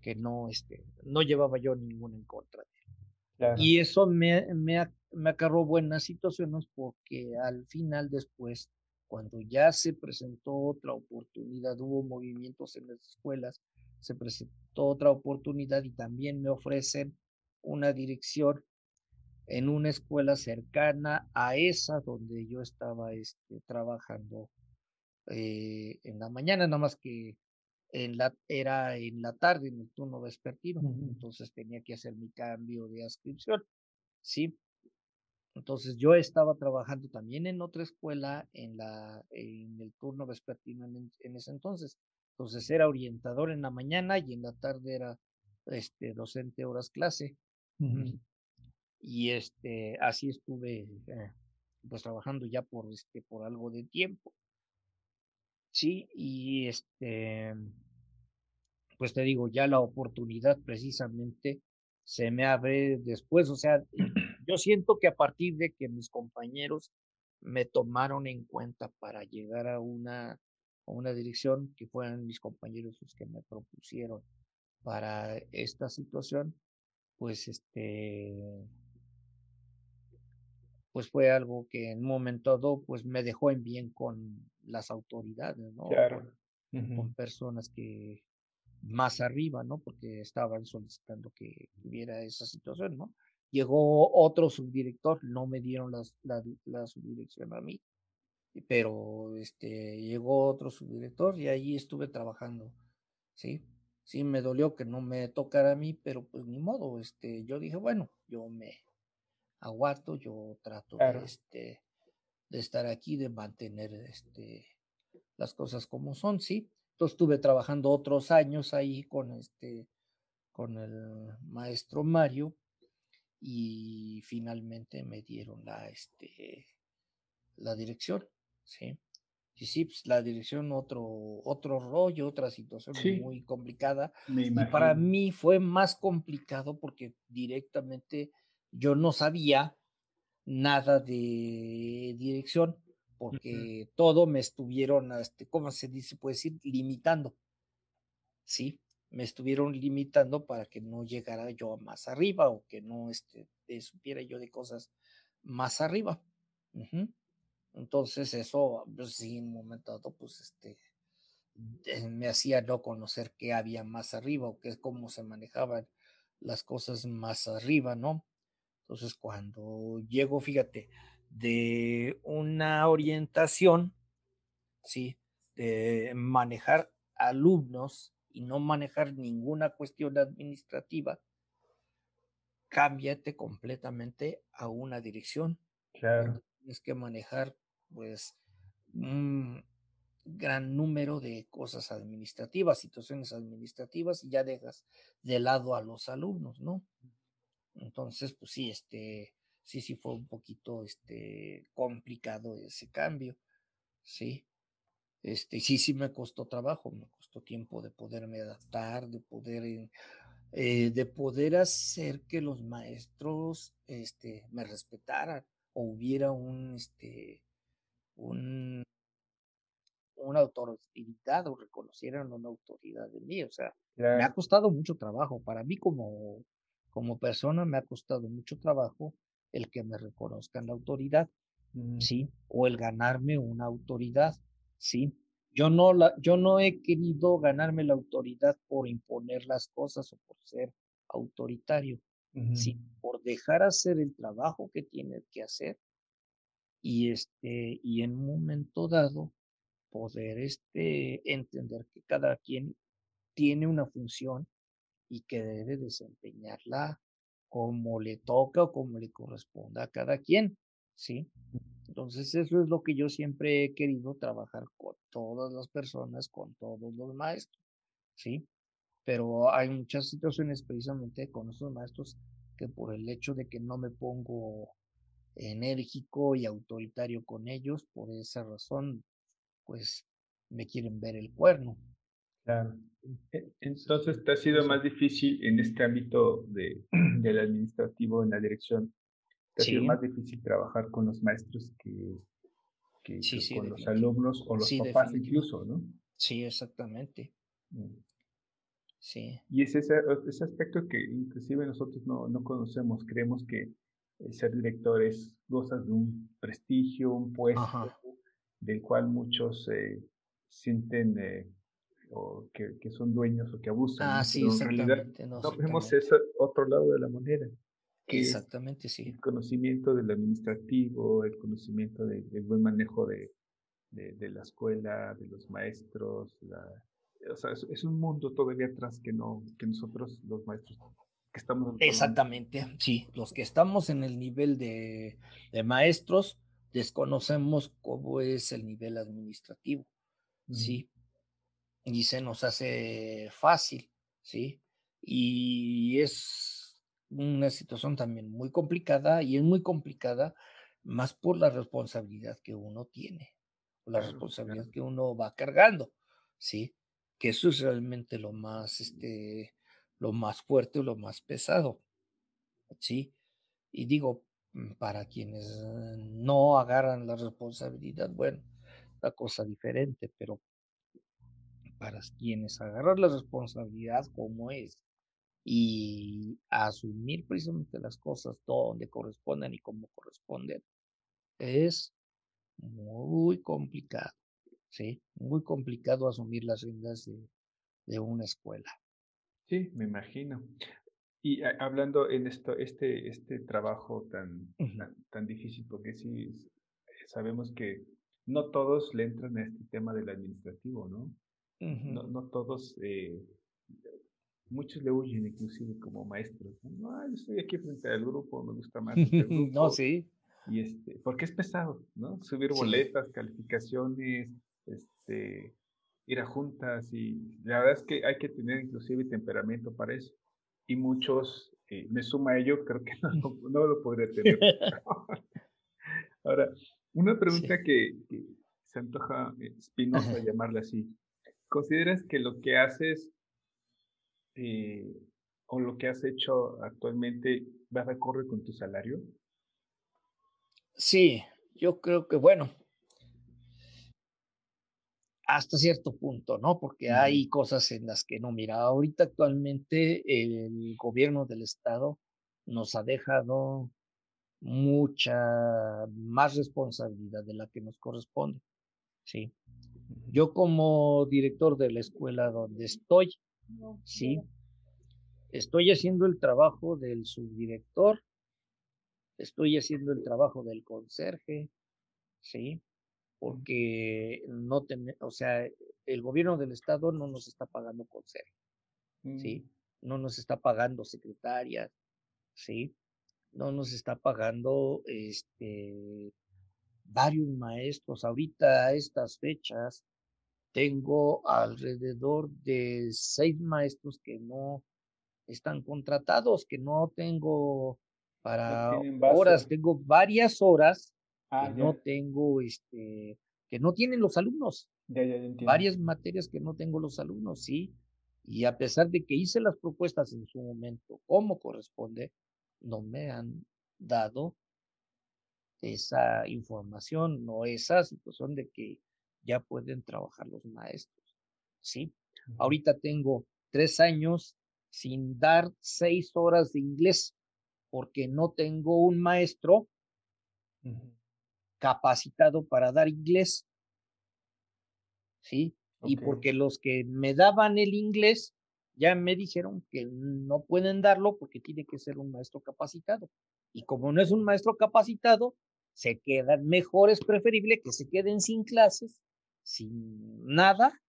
que no este no llevaba yo ninguna en contra de él. Y eso me, me, me acarró buenas situaciones porque al final después cuando ya se presentó otra oportunidad, hubo movimientos en las escuelas, se presentó otra oportunidad y también me ofrecen una dirección en una escuela cercana a esa donde yo estaba este, trabajando eh, en la mañana, nada más que en la, era en la tarde, en el turno vespertino, entonces tenía que hacer mi cambio de adscripción, ¿sí? Entonces yo estaba trabajando también en otra escuela en, la, en el turno vespertino en, ese entonces. Entonces era orientador en la mañana y en la tarde era este, docente horas clase. Y este, así estuve eh, pues trabajando ya por, este, por algo de tiempo. Sí, y este, pues te digo, ya la oportunidad precisamente se me abre después, o sea, yo siento que a partir de que mis compañeros me tomaron en cuenta para llegar a una, a una dirección, que fueran mis compañeros los que me propusieron para esta situación, pues este, pues fue algo que en un momento dado, pues me dejó en bien con las autoridades, ¿no? Claro. Con, personas que más arriba, ¿no? Porque estaban solicitando que hubiera esa situación, ¿no? Llegó otro subdirector, no me dieron la, la subdirección a mí, pero este, llegó otro subdirector y ahí estuve trabajando, ¿sí? Sí, me dolió que no me tocara a mí, pero pues ni modo, este, yo dije, bueno, yo me aguanto, yo trato de, este, de estar aquí, de mantener este, las cosas como son, sí. Entonces estuve trabajando otros años ahí con este, con el maestro Mario y finalmente me dieron la, este, la dirección, sí. Y sí, pues la dirección, otro, otro rollo, otra situación muy complicada. y para mí fue más complicado porque directamente yo no sabía nada de dirección porque todo me estuvieron, este, ¿cómo se dice? Puede decir, limitando. Sí, me estuvieron limitando para que no llegara yo más arriba o que no este, supiera yo de cosas más arriba. Entonces eso, pues sí, en un momento dado, pues este, eh, me hacía no conocer qué había más arriba o cómo se manejaban las cosas más arriba, ¿no? Entonces cuando llego, fíjate, de una orientación, ¿sí? De manejar alumnos y no manejar ninguna cuestión administrativa, cámbiate completamente a una dirección. Claro. Tienes que manejar pues un gran número de cosas administrativas, situaciones administrativas y ya dejas de lado a los alumnos, ¿no? Entonces, pues sí, este, sí, sí fue un poquito, este, complicado ese cambio, sí. Este, sí, sí me costó trabajo, me costó tiempo de poderme adaptar, de poder, eh, de poder hacer que los maestros, este, me respetaran o hubiera un, este, un, una autoridad o reconocieran una autoridad de mí. O sea, me ha costado mucho trabajo. Para mí como, como persona me ha costado mucho trabajo el que me reconozcan la autoridad, ¿sí? O el ganarme una autoridad, ¿sí? Yo no, la, yo no he querido ganarme la autoridad por imponer las cosas o por ser autoritario, sí, por dejar hacer el trabajo que tiene que hacer y este y en un momento dado poder este entender que cada quien tiene una función y que debe desempeñarla como le toca o como le corresponda a cada quien, ¿sí? Entonces eso es lo que yo siempre he querido trabajar con todas las personas, con todos los maestros, ¿sí? Pero hay muchas situaciones precisamente con esos maestros que por el hecho de que no me pongo enérgico y autoritario con ellos, por esa razón, pues me quieren ver el cuerno. Claro. E, entonces, ¿te ha sido más difícil en este ámbito de, del administrativo, en la dirección? ¿Te ha sido más difícil trabajar con los maestros que, que con los alumnos o los papás incluso, no? Sí, exactamente. Mm. Sí. Y es ese, ese aspecto que inclusive nosotros no, no conocemos. Creemos que ser director es gozas de un prestigio, un puesto del cual muchos eh, sienten eh, o que, que, son dueños o que abusan. Ah, sí, en realidad no, vemos ese otro lado de la moneda. Exactamente, sí. El conocimiento del administrativo, el conocimiento del buen manejo de, de, de, la escuela, de los maestros. La, o sea, es, es, un mundo todavía atrás que, no, que nosotros, los maestros, estamos. Exactamente, sí. Los que estamos en el nivel de, maestros desconocemos cómo es el nivel administrativo, sí. Y se nos hace fácil, sí. Y es una situación también muy complicada y es muy complicada más por la responsabilidad que uno tiene, la responsabilidad que uno va cargando, ¿sí? Que eso es realmente lo más, este, lo más fuerte, lo más pesado, ¿sí? Y digo, mm, para quienes eh, no agarran la responsabilidad, bueno, la cosa diferente, pero para quienes agarran la responsabilidad como es y asumir precisamente las cosas donde corresponden y como corresponden, es muy complicado, ¿sí? Muy complicado asumir las riendas de, de una escuela. Sí, me imagino. Y hablando en esto, este, este trabajo tan, tan, difícil, porque sí sabemos que no todos le entran a este tema del administrativo, ¿no? no, no, todos, eh, muchos le huyen inclusive como maestros. ¿no? yo estoy aquí frente al grupo, me gusta más. Este grupo, no, sí. Y este, porque es pesado, ¿no? Subir boletas, calificaciones, este, ir a juntas y la verdad es que hay que tener inclusive temperamento para eso y muchos, eh, me suma a ello, creo que no, no lo podría tener. Ahora, una pregunta que, se antoja eh, espinosa llamarla así. ¿Consideras que lo que haces eh, o lo que has hecho actualmente va a correr con tu salario? Sí, yo creo que bueno, hasta cierto punto, ¿no? Porque hay cosas en las que no, mira, ahorita actualmente el gobierno del estado nos ha dejado mucha más responsabilidad de la que nos corresponde, ¿sí? Yo como director de la escuela donde estoy, ¿sí? Estoy haciendo el trabajo del subdirector, estoy haciendo el trabajo del conserje, ¿sí? porque no tenemos, o sea, el gobierno del estado no nos está pagando consejo, ¿sí? Mm. No nos está pagando secretarias, ¿sí? No nos está pagando, este, varios maestros. Ahorita a estas fechas tengo alrededor de seis maestros que no están contratados, que no tengo para horas, tengo varias horas Ah, que no tengo, este, que no tienen los alumnos. Varias materias que no tengo los alumnos, sí. Y a pesar de que hice las propuestas en su momento como corresponde, no me han dado esa información, no esa situación de que ya pueden trabajar los maestros. ¿sí? Ahorita tengo tres años sin dar seis horas de inglés porque no tengo un maestro capacitado para dar inglés. ¿Sí? Y porque los que me daban el inglés ya me dijeron que no pueden darlo porque tiene que ser un maestro capacitado. Y como no es un maestro capacitado, se quedan mejor, es preferible que se queden sin clases, sin nada,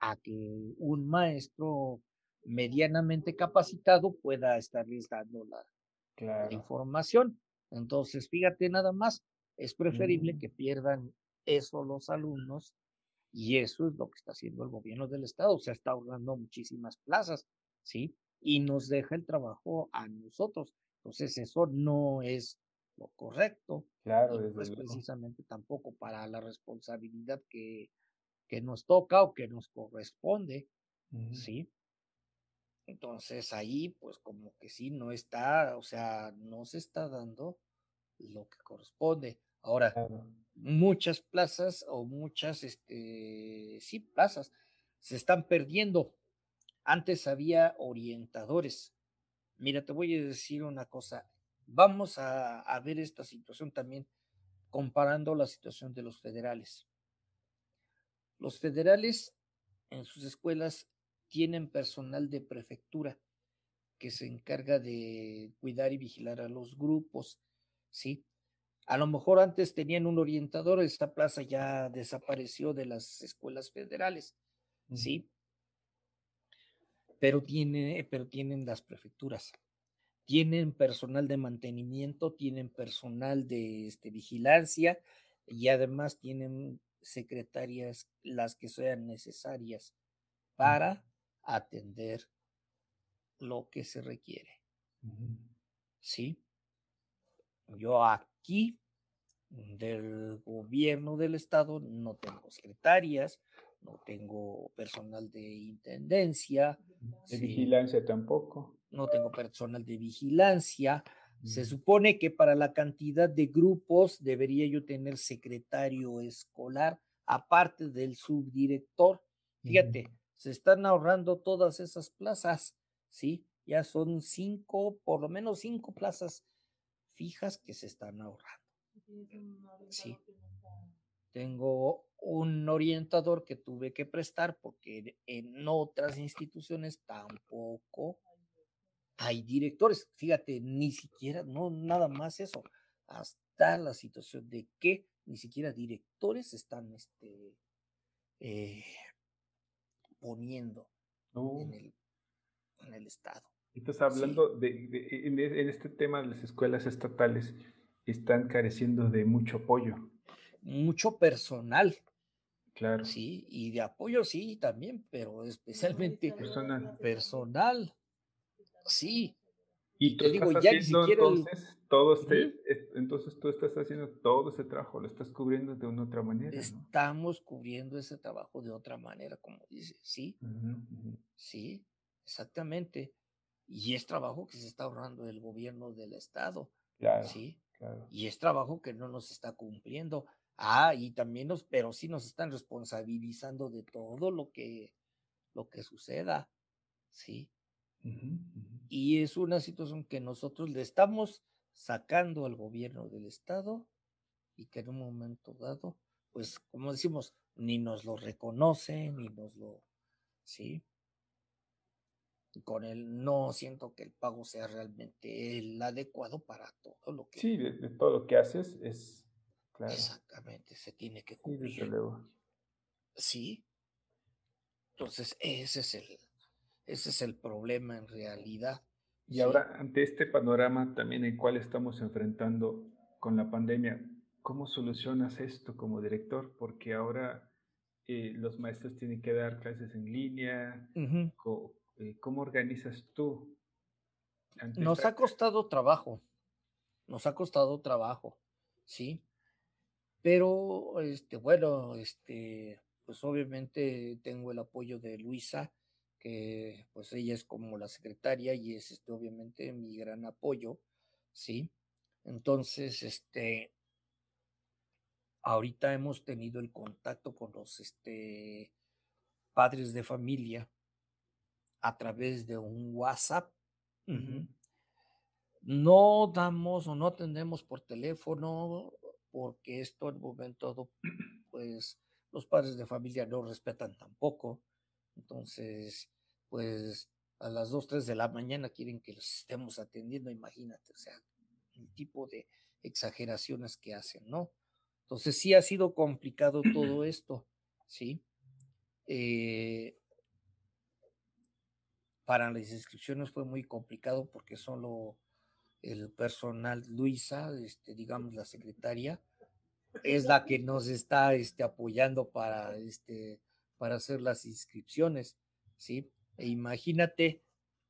a que un maestro medianamente capacitado pueda estarles dando la información. Entonces, fíjate nada más, es preferible mm. que pierdan eso los alumnos y eso es lo que está haciendo el gobierno del estado. Se está ahorrando muchísimas plazas, ¿sí? Y nos deja el trabajo a nosotros. Entonces eso no es lo correcto. Claro, y pues precisamente tampoco para la responsabilidad que, que nos toca o que nos corresponde, ¿sí? Entonces ahí pues como que sí no está, o sea, no se está dando lo que corresponde. Ahora, muchas plazas o muchas, este, sí, plazas se están perdiendo. Antes había orientadores. Mira, te voy a decir una cosa. Vamos a, a ver esta situación también comparando la situación de los federales. Los federales en sus escuelas tienen personal de prefectura que se encarga de cuidar y vigilar a los grupos, ¿sí? A lo mejor antes tenían un orientador, esta plaza ya desapareció de las escuelas federales, ¿sí? Pero, tiene, pero tienen las prefecturas, tienen personal de mantenimiento, tienen personal de este, vigilancia y además tienen secretarias las que sean necesarias para atender lo que se requiere. ¿Sí? Yo aquí del gobierno del estado, no tengo secretarias, no tengo personal de intendencia. De vigilancia tampoco. No tengo personal de vigilancia. Se supone que para la cantidad de grupos debería yo tener secretario escolar, aparte del subdirector. Fíjate, se están ahorrando todas esas plazas, ¿sí? Ya son cinco, por lo menos cinco plazas fijas que se están ahorrando. Sí. Tengo un orientador que tuve que prestar porque en otras instituciones tampoco hay directores. Fíjate, ni siquiera, no, nada más eso. Hasta la situación de que ni siquiera directores están este, eh, poniendo en, el, en el Estado. Estás hablando de, en, este tema de las escuelas estatales, están careciendo de mucho apoyo. Mucho personal. Claro. Sí, y de apoyo sí también, pero especialmente personal. Personal. Sí. Y tú digo, ya entonces todo este, entonces tú estás haciendo todo ese trabajo, lo estás cubriendo de una otra manera. Estamos cubriendo ese trabajo de otra manera, como dice, sí. Sí, exactamente. Y es trabajo que se está ahorrando el gobierno del estado. Claro. Sí. Y es trabajo que no nos está cumpliendo. Ah, y también nos, pero sí nos están responsabilizando de todo lo que, lo que suceda. Sí. Y es una situación que nosotros le estamos sacando al gobierno del estado y que en un momento dado, pues como decimos, ni nos lo reconoce, ni nos lo, sí. Con él no siento que el pago sea realmente el adecuado para todo lo que. Sí, de, todo lo que haces es. Claro. Exactamente, se tiene que cumplir. Sí. Entonces, ese es el, ese es el problema en realidad. Y ahora, ante este panorama también en el cual estamos enfrentando con la pandemia, ¿cómo solucionas esto como director? Porque ahora eh, los maestros tienen que dar clases en línea. Eh, ¿Cómo organizas tú? Nos ha costado trabajo, nos ha costado trabajo, ¿sí? Pero, este, bueno, este, pues obviamente tengo el apoyo de Luisa, que pues ella es como la secretaria y es este, obviamente mi gran apoyo, ¿sí? Entonces, este, ahorita hemos tenido el contacto con los este, padres de familia a través de un WhatsApp. No damos o no atendemos por teléfono porque esto en momento pues los padres de familia no respetan tampoco. Entonces, pues a las 2, 3 de la mañana quieren que los estemos atendiendo, imagínate, o sea, el tipo de exageraciones que hacen, ¿no? Entonces sí ha sido complicado todo esto, ¿sí? Eh, para las inscripciones fue muy complicado porque solo el personal, Luisa, este, digamos la secretaria, es la que nos está este, apoyando para, este, para hacer las inscripciones, ¿sí? E imagínate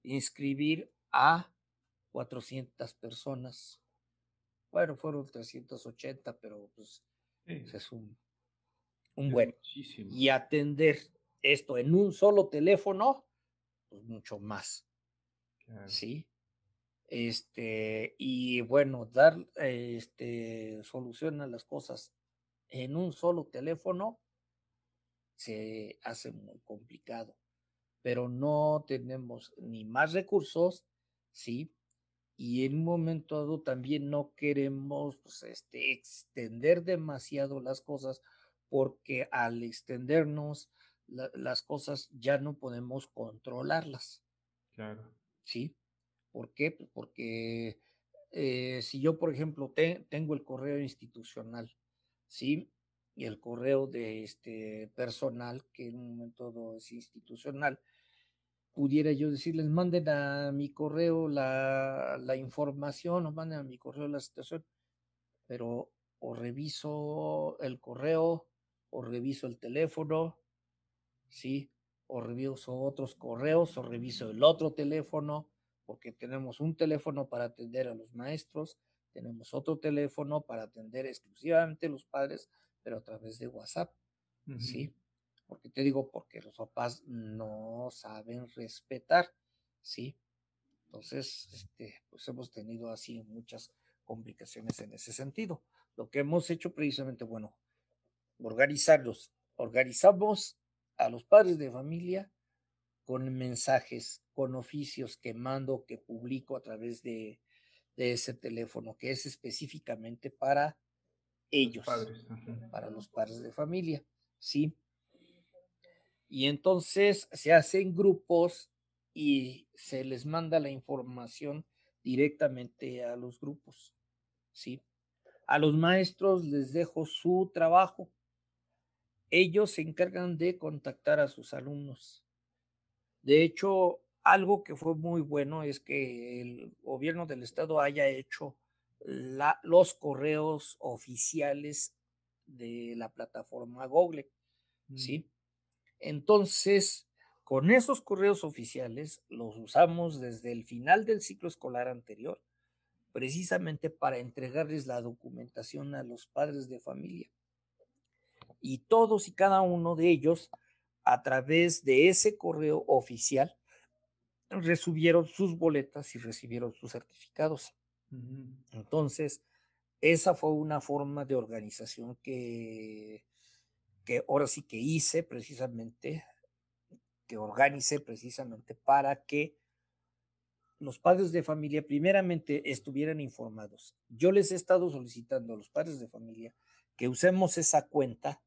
inscribir a 400 personas. Bueno, fueron 380, pero pues es un, un buen. Y atender esto en un solo teléfono, pues mucho más. ¿Sí? Este, y bueno, dar este, solución a las cosas en un solo teléfono se hace muy complicado, pero no tenemos ni más recursos, ¿sí? Y en un momento dado también no queremos pues, este, extender demasiado las cosas porque al extendernos las cosas ya no podemos controlarlas. Claro. ¿Sí? ¿Por qué? Pues porque eh, si yo, por ejemplo, tengo el correo institucional, ¿sí? Y el correo de este personal, que en un momento es institucional, pudiera yo decirles, manden a mi correo la, la información o manden a mi correo la situación, pero o reviso el correo o reviso el teléfono ¿sí? O reviso otros correos o reviso el otro teléfono, porque tenemos un teléfono para atender a los maestros, tenemos otro teléfono para atender exclusivamente los padres, pero a través de WhatsApp, ¿sí? Porque te digo, porque los papás no saben respetar, ¿sí? Entonces, este, pues hemos tenido así muchas complicaciones en ese sentido. Lo que hemos hecho precisamente, bueno, organizarlos. Organizamos a los padres de familia con mensajes, con oficios que mando, que publico a través de, ese teléfono, que es específicamente para ellos, para los padres de familia, ¿sí? Y entonces se hacen grupos y se les manda la información directamente a los grupos, ¿sí? A los maestros les dejo su trabajo. Ellos se encargan de contactar a sus alumnos. De hecho, algo que fue muy bueno es que el gobierno del estado haya hecho los correos oficiales de la plataforma Google, ¿sí? Mm. Entonces, con esos correos oficiales los usamos desde el final del ciclo escolar anterior, precisamente para entregarles la documentación a los padres de familia. Y todos y cada uno de ellos a través de ese correo oficial recibieron sus boletas y recibieron sus certificados. Entonces, esa fue una forma de organización que, que ahora sí que hice precisamente, que organicé precisamente para que los padres de familia primeramente estuvieran informados. Yo les he estado solicitando a los padres de familia que usemos esa cuenta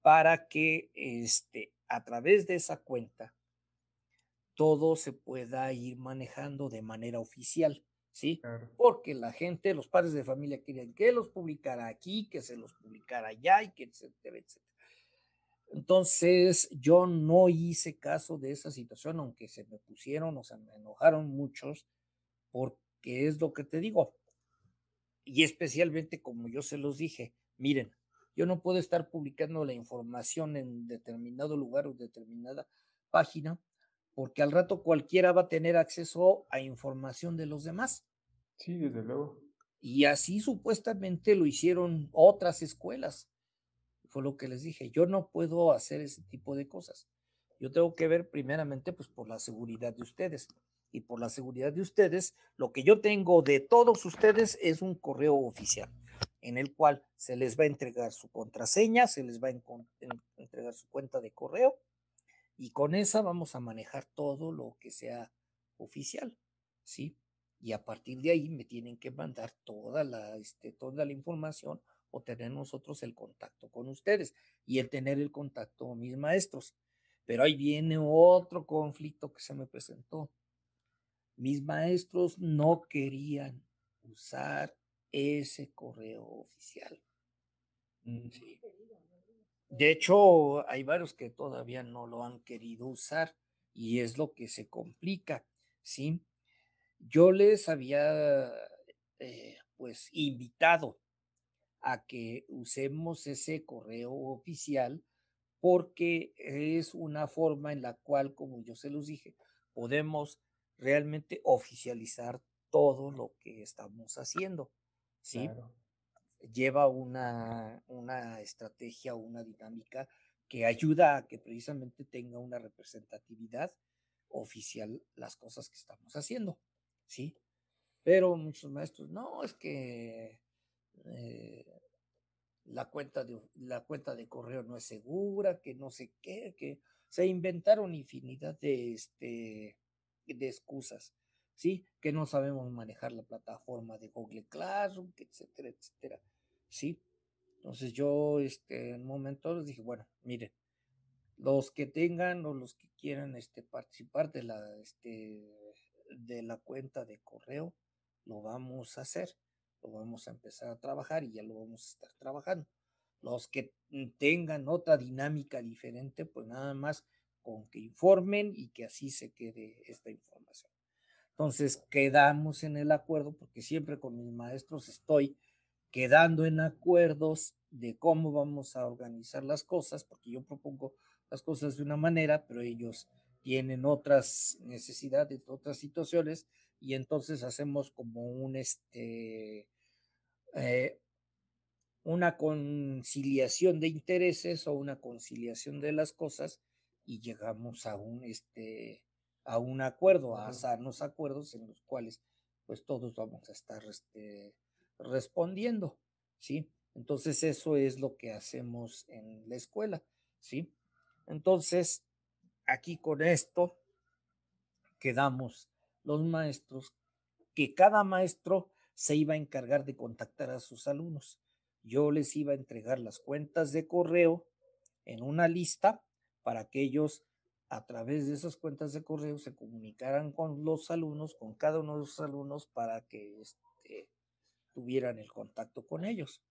para que este, a través de esa cuenta todo se pueda ir manejando de manera oficial, ¿sí? Porque la gente, los padres de familia quieren que los publicara aquí, que se los publicara allá y que etcétera, etcétera. Entonces yo no hice caso de esa situación, aunque se me pusieron, o sea, me enojaron muchos, porque es lo que te digo. Y especialmente como yo se los dije, miren, yo no puedo estar publicando la información en determinado lugar o determinada página, porque al rato cualquiera va a tener acceso a información de los demás. Sí, desde luego. Y así supuestamente lo hicieron otras escuelas. Fue lo que les dije, yo no puedo hacer ese tipo de cosas. Yo tengo que ver primeramente pues por la seguridad de ustedes. Y por la seguridad de ustedes, lo que yo tengo de todos ustedes es un correo oficial en el cual se les va a entregar su contraseña, se les va a entregar su cuenta de correo y con esa vamos a manejar todo lo que sea oficial, ¿sí? Y a partir de ahí me tienen que mandar toda la, este, toda la información o tener nosotros el contacto con ustedes y el tener el contacto con mis maestros. Pero ahí viene otro conflicto que se me presentó. Mis maestros no querían usar ese correo oficial. Mm, de hecho, hay varios que todavía no lo han querido usar y es lo que se complica, ¿sí? Yo les había, eh, pues, invitado a que usemos ese correo oficial porque es una forma en la cual, como yo se los dije, podemos realmente oficializar todo lo que estamos haciendo. ¿sí? Lleva una, una estrategia, una dinámica que ayuda a que precisamente tenga una representatividad oficial las cosas que estamos haciendo, ¿sí? Pero muchos maestros, no, es que eh, la, cuenta de, la cuenta de correo no es segura, que no sé qué, que se inventaron infinidad de, este, de excusas. ¿sí? Que no sabemos manejar la plataforma de Google Classroom, etcétera, etcétera, ¿sí? Entonces yo, este, en un momento les dije, bueno, miren, los que tengan o los que quieran, este, participar de la, este, de la cuenta de correo, lo vamos a hacer, lo vamos a empezar a trabajar y ya lo vamos a estar trabajando. Los que tengan otra dinámica diferente, pues nada más con que informen y que así se quede esta información. Entonces quedamos en el acuerdo, porque siempre con mis maestros estoy quedando en acuerdos de cómo vamos a organizar las cosas, porque yo propongo las cosas de una manera, pero ellos tienen otras necesidades, otras situaciones, y entonces hacemos como un, este, eh, una conciliación de intereses o una conciliación de las cosas y llegamos a un, este, a un acuerdo, a sanos acuerdos en los cuales pues todos vamos a estar este, respondiendo, ¿sí? Entonces eso es lo que hacemos en la escuela, ¿sí? Entonces, aquí con esto quedamos los maestros, que cada maestro se iba a encargar de contactar a sus alumnos. Yo les iba a entregar las cuentas de correo en una lista para que ellos a través de esas cuentas de correo se comunicaran con los alumnos, con cada uno de los alumnos para que este, tuvieran el contacto con ellos.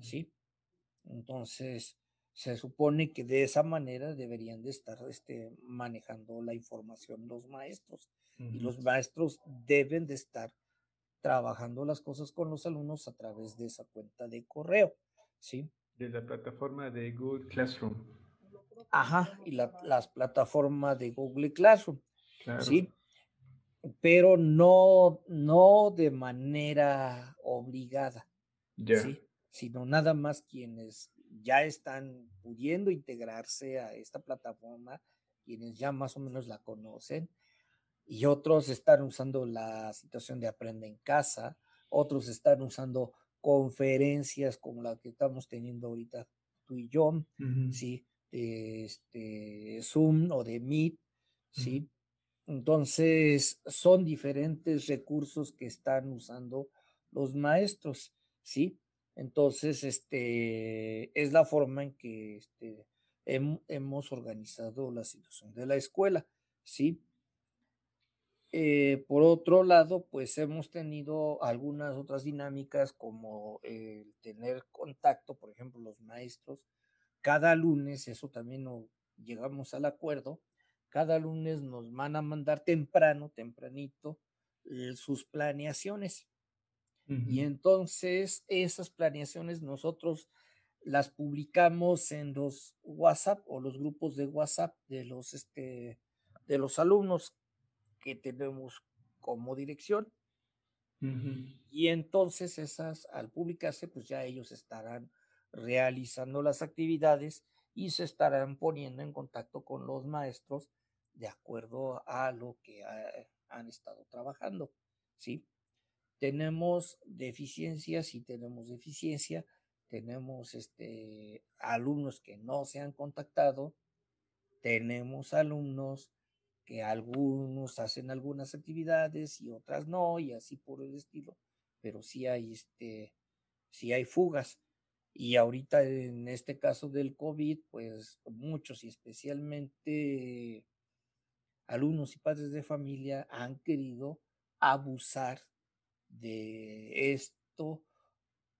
¿Sí? Entonces, se supone que de esa manera deberían de estar este, manejando la información los maestros. Y los maestros deben de estar trabajando las cosas con los alumnos a través de esa cuenta de correo. ¿Sí? De la plataforma de Google Classroom. Ajá, y las plataformas de Google Classroom. Sí. Pero no, no de manera obligada. ¿sí? Sino nada más quienes ya están pudiendo integrarse a esta plataforma, quienes ya más o menos la conocen, y otros están usando la situación de aprende en casa, otros están usando conferencias como la que estamos teniendo ahorita tú y yo, ¿sí? De este, Zoom o de Meet, ¿sí? Entonces, son diferentes recursos que están usando los maestros, ¿sí? Entonces, este, es la forma en que este, hemos organizado la situación de la escuela, ¿sí? Eh, por otro lado, pues hemos tenido algunas otras dinámicas como el tener contacto, por ejemplo, los maestros, cada lunes, eso también llegamos al acuerdo, cada lunes nos van a mandar temprano, tempranito, eh, sus planeaciones. Y entonces esas planeaciones nosotros las publicamos en los WhatsApp o los grupos de WhatsApp de los, este, de los alumnos que tenemos como dirección. Y entonces esas, al publicarse, pues ya ellos estarán realizando las actividades y se estarán poniendo en contacto con los maestros de acuerdo a lo que han estado trabajando, ¿sí? tenemos deficiencias y tenemos deficiencia, tenemos este, alumnos que no se han contactado, tenemos alumnos que algunos hacen algunas actividades y otras no, y así por el estilo, pero sí hay, este, sí hay fugas. Y ahorita en este caso del COVID, pues muchos y especialmente alumnos y padres de familia han querido abusar de esto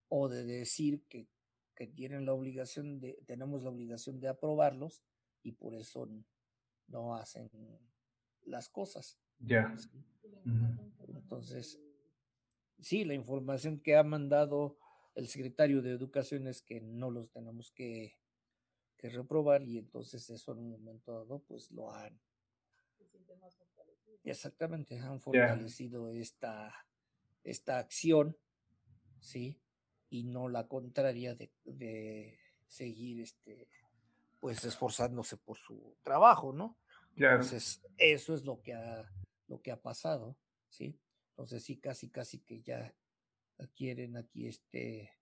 o de decir que, que, tienen la obligación de, tenemos la obligación de aprobarlos y por eso no hacen las cosas. Ya. Entonces, sí, la información que ha mandado el secretario de Educación es que no los tenemos que, que reprobar y entonces eso en un momento dado pues lo han exactamente han fortalecido esta esta acción, ¿sí? Y no la contraria de, seguir, este, pues, esforzándose por su trabajo, ¿no? Entonces, eso es lo que ha, lo que ha pasado, ¿sí? Entonces, sí, casi, casi que ya quieren aquí, este,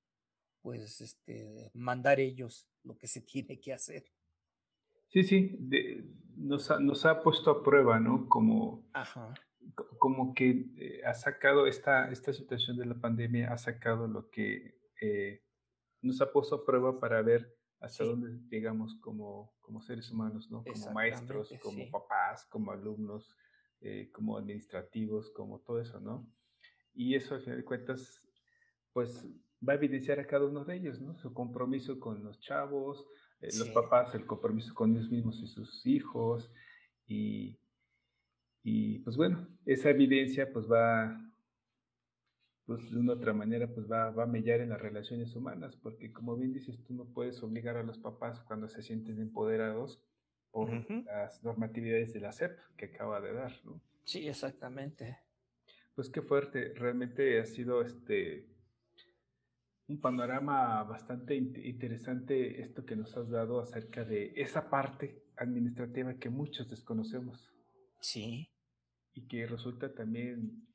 pues, este, mandar ellos lo que se tiene que hacer. Sí, sí, nos, ha, nos, ha, puesto a prueba, ¿no? Como, Ajá como que eh, ha sacado esta, esta situación de la pandemia, ha sacado lo que eh, nos ha puesto a prueba para ver hasta dónde llegamos como, como seres humanos, ¿no? Como maestros, como papás, como alumnos, eh, como administrativos, como todo eso, ¿no? Y eso, al final de cuentas, pues va a evidenciar a cada uno de ellos, ¿no? Su compromiso con los chavos, los papás, el compromiso con ellos mismos y sus hijos, y, y pues bueno, esa evidencia pues va, pues de una otra manera pues va, va a mellar en las relaciones humanas, porque como bien dices, tú no puedes obligar a los papás cuando se sienten empoderados por las normatividades de la SEP que acaba de dar, ¿no? Sí, exactamente. Pues qué fuerte, realmente ha sido este un panorama bastante interesante esto que nos has dado acerca de esa parte administrativa que muchos desconocemos. Sí. Y que resulta también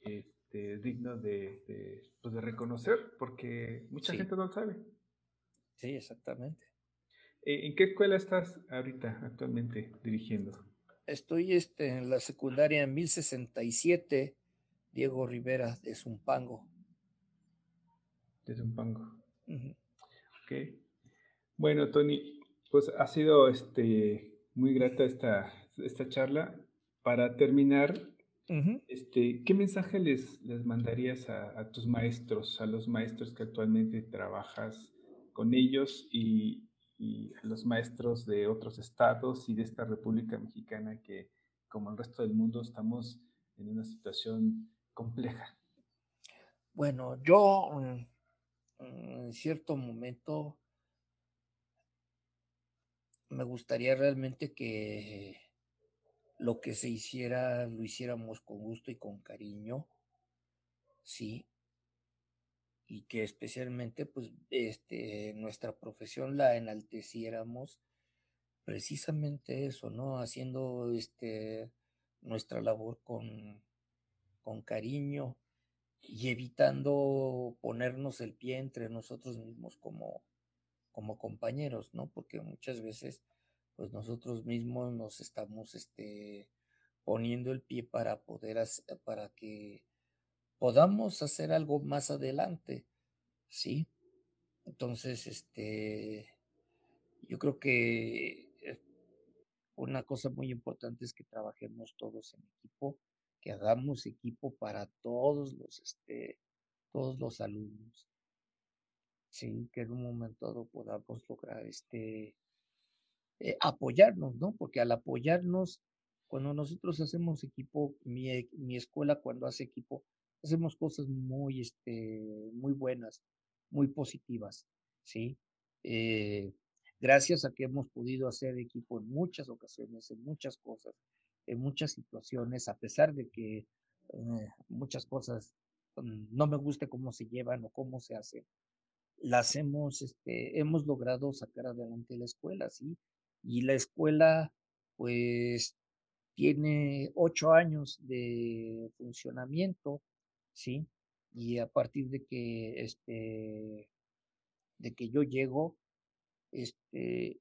este, digno de, pues de, reconocer, porque mucha gente no lo sabe. Sí, exactamente. Eh, ¿En qué escuela estás ahorita actualmente dirigiendo? Estoy este, en la secundaria en 1067, Diego Rivera de Zumpango. De Zumpango. Ok. Bueno, Tony, pues ha sido este, muy grata esta, esta charla. Para terminar, este, ¿qué mensaje les, les mandarías a, a, tus maestros, a los maestros que actualmente trabajas con ellos y, y a los maestros de otros estados y de esta República Mexicana que, como el resto del mundo, estamos en una situación compleja. Bueno, yo mm, en cierto momento me gustaría realmente que lo que se hiciera lo hiciéramos con gusto y con cariño, sí, y que especialmente pues este nuestra profesión la enalteciéramos precisamente eso, ¿no? Haciendo este nuestra labor con, con cariño y evitando ponernos el pie entre nosotros mismos como, como compañeros, ¿no? Porque muchas veces pues nosotros mismos nos estamos este poniendo el pie para poder hacer, para que podamos hacer algo más adelante, ¿sí? Entonces, este, yo creo que eh, una cosa muy importante es que trabajemos todos en equipo, que hagamos equipo para todos los, este, todos los alumnos, sí, que en un momento dado podamos lograr, este, eh, apoyarnos, ¿no? Porque al apoyarnos, cuando nosotros hacemos equipo, mi, mi escuela cuando hace equipo, hacemos cosas muy, este, muy buenas, muy positivas, ¿sí? Eh, gracias a que hemos podido hacer equipo en muchas ocasiones, en muchas cosas, en muchas situaciones, a pesar de que eh, muchas cosas mm, no me guste cómo se llevan o cómo se hacen, las hemos, este, hemos logrado sacar adelante la escuela, ¿sí? Y la escuela, pues, tiene ocho años de funcionamiento, ¿sí? Y a partir de que, este, de que yo llego, este,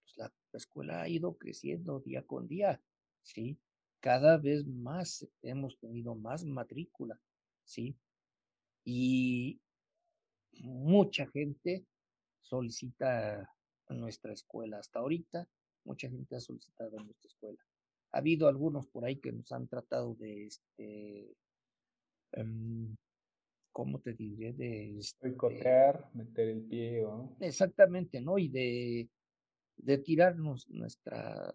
pues la, escuela ha ido creciendo día con día, ¿sí? Cada vez más hemos tenido más matrícula, ¿sí? Y mucha gente solicita nuestra escuela. Hasta ahorita, mucha gente ha solicitado nuestra escuela. Ha habido algunos por ahí que nos han tratado de, este, Em, ¿cómo te diré? De este Boicotear, meter el pie, ¿o? Exactamente, ¿no? Y de, de tirarnos nuestra,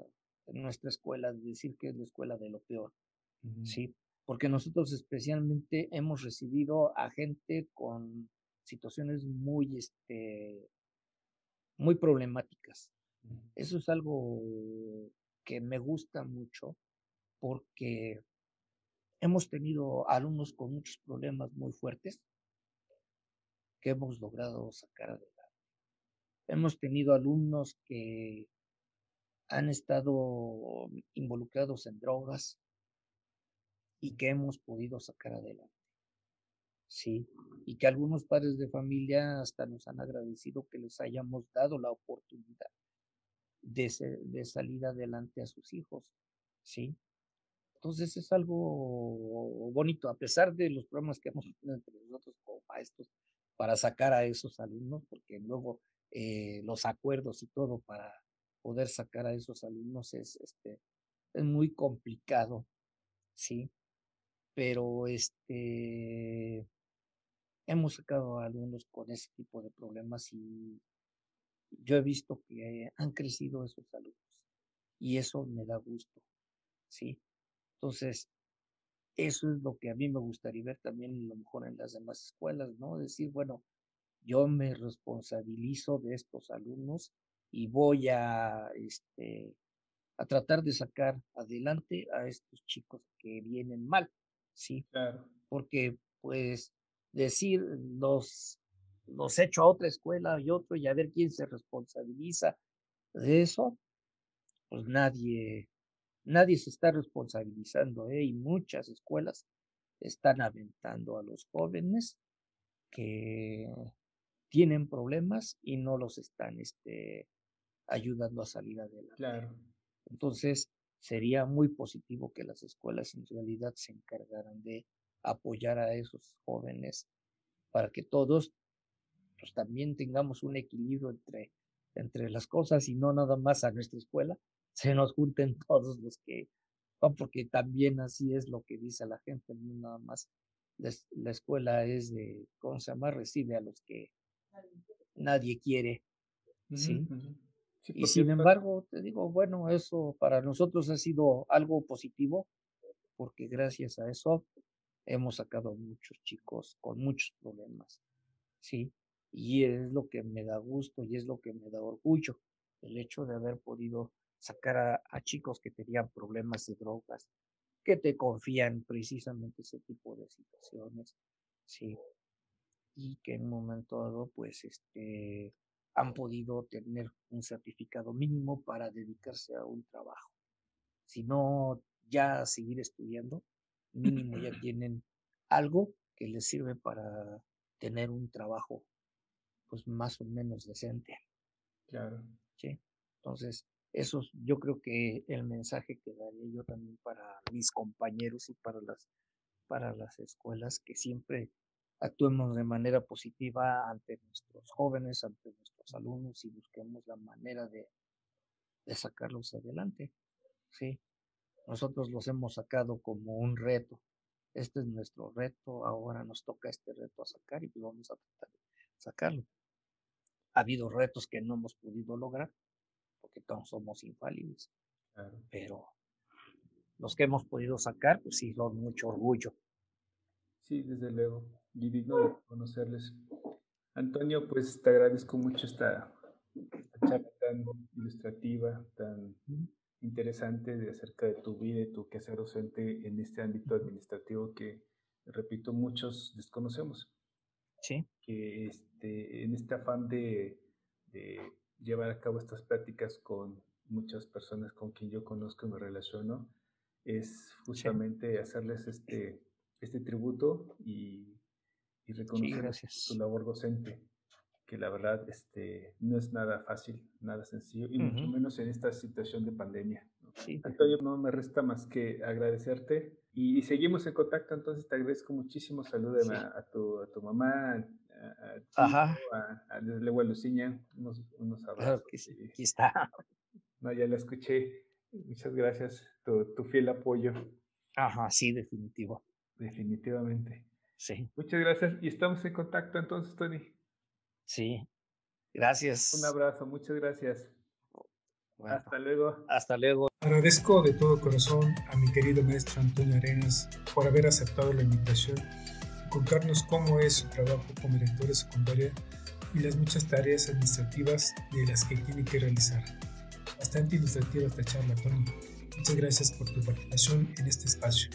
nuestra escuela, de decir que es la escuela de lo peor, ¿sí? Porque nosotros especialmente hemos recibido a gente con situaciones muy, este, muy problemáticas. Eso es algo que me gusta mucho porque Hemos tenido alumnos con muchos problemas muy fuertes que hemos logrado sacar adelante. Hemos tenido alumnos que han estado involucrados en drogas y que hemos podido sacar adelante. Sí, y que algunos padres de familia hasta nos han agradecido que les hayamos dado la oportunidad de, de salir adelante a sus hijos. Sí, entonces es algo bonito, a pesar de los problemas que hemos tenido entre nosotros como maestros para sacar a esos alumnos, porque luego eh, los acuerdos y todo para poder sacar a esos alumnos es, este, es muy complicado, ¿sí? Pero este, hemos sacado a alumnos con ese tipo de problemas y yo he visto que han crecido esos alumnos y eso me da gusto, ¿sí? Entonces, eso es lo que a mí me gustaría ver también a lo mejor en las demás escuelas, ¿no? Decir, bueno, yo me responsabilizo de estos alumnos y voy a, este, a tratar de sacar adelante a estos chicos que vienen mal, ¿sí? Claro. Porque, pues, decir los, los echo a otra escuela y otro y a ver quién se responsabiliza de eso, pues nadie, nadie se está responsabilizando, ¿eh? y muchas escuelas están aventando a los jóvenes que tienen problemas y no los están este, ayudando a salir adelante. Claro. Entonces, sería muy positivo que las escuelas en realidad se encargaran de apoyar a esos jóvenes para que todos pues, también tengamos un equilibrio entre, entre las cosas y no nada más a nuestra escuela, se nos junten todos los que, porque también así es lo que dice la gente, no nada más la, escuela es de, ¿cómo se llama? Recibe a los que nadie quiere, ¿sí? Y sin embargo, te digo, bueno, eso para nosotros ha sido algo positivo, porque gracias a eso hemos sacado a muchos chicos con muchos problemas, ¿sí? Y es lo que me da gusto y es lo que me da orgullo, el hecho de haber podido sacar a, a chicos que tenían problemas de drogas, que te confían precisamente ese tipo de situaciones, ¿sí? Y que en un momento dado, pues, este, han podido tener un certificado mínimo para dedicarse a un trabajo. Si no, ya seguir estudiando, mínimo ya tienen algo que les sirve para tener un trabajo pues más o menos decente. Claro. Sí. Entonces, eso yo creo que el mensaje que daría yo también para mis compañeros y para las para las escuelas que siempre actuemos de manera positiva ante nuestros jóvenes, ante nuestros alumnos y busquemos la manera de, de sacarlos adelante. Sí, nosotros los hemos sacado como un reto. Este es nuestro reto, ahora nos toca este reto a sacar y pues vamos a tratar de sacarlo. Ha habido retos que no hemos podido lograr, porque todos somos infalibles. Pero los que hemos podido sacar, pues sí, son mucho orgullo. Sí, desde luego. Y digno de conocerles. Antonio, pues te agradezco mucho esta, charla tan ilustrativa, tan interesante de acerca de tu vida y tu quehacer docente en este ámbito administrativo que, repito, muchos desconocemos. Sí. Que este, en este afán de llevar a cabo estas prácticas con muchas personas con quien yo conozco y me relaciono, es justamente hacerles este, este tributo y, y reconocer su labor docente, que la verdad este, no es nada fácil, nada sencillo, y mucho menos en esta situación de pandemia. Antonio, no me resta más que agradecerte y, seguimos en contacto, entonces te agradezco muchísimo, salúdame a, tu, a tu mamá, Ajá. A, desde luego a Luciña, unos, unos abrazos. aquí está. No, ya la escuché. Muchas gracias, tu, tu fiel apoyo. Ajá, sí, definitivo. Definitivamente. Sí. Muchas gracias y estamos en contacto entonces, Tony. Sí. Gracias. Un abrazo, muchas gracias. Hasta luego. Hasta luego. Agradezco de todo corazón a mi querido maestro Antonio Arenas por haber aceptado la invitación contarnos cómo es su trabajo como director de secundaria y las muchas tareas administrativas de las que tiene que realizar. Bastante ilustrativa esta charla, Tony. Muchas gracias por tu participación en este espacio.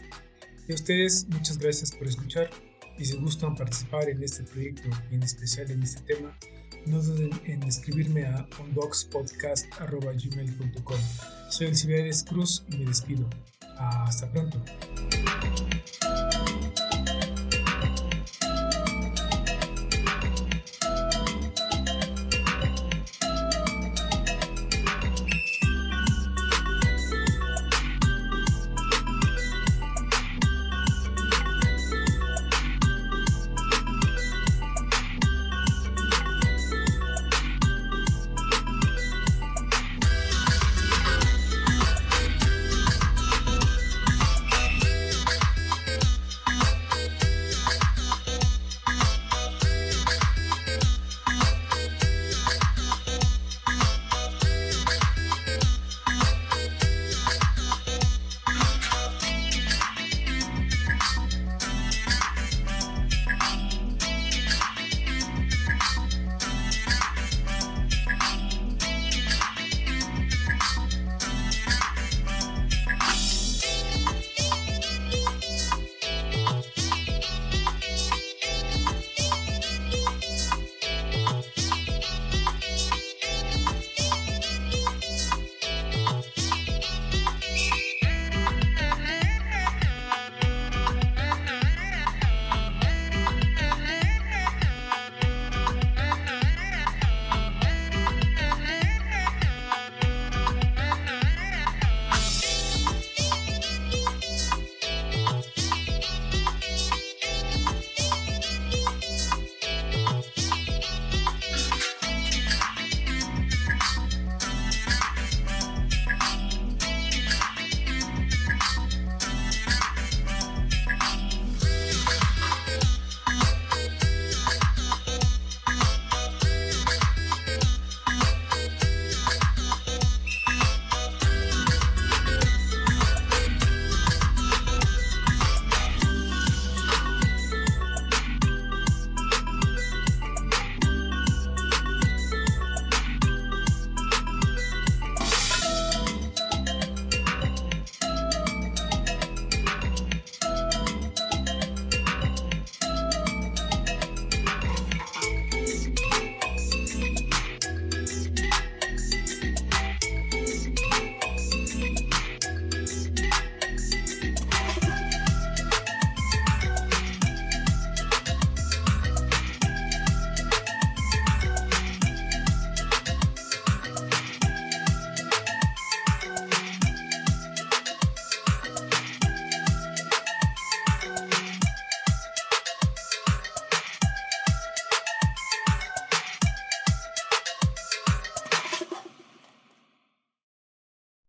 Y a ustedes, muchas gracias por escuchar y si gustan participar en este proyecto y en especial en este tema, no duden en escribirme a unboxpodcast.gmail.com. Soy Elcibiades Cruz y me despido. Hasta pronto.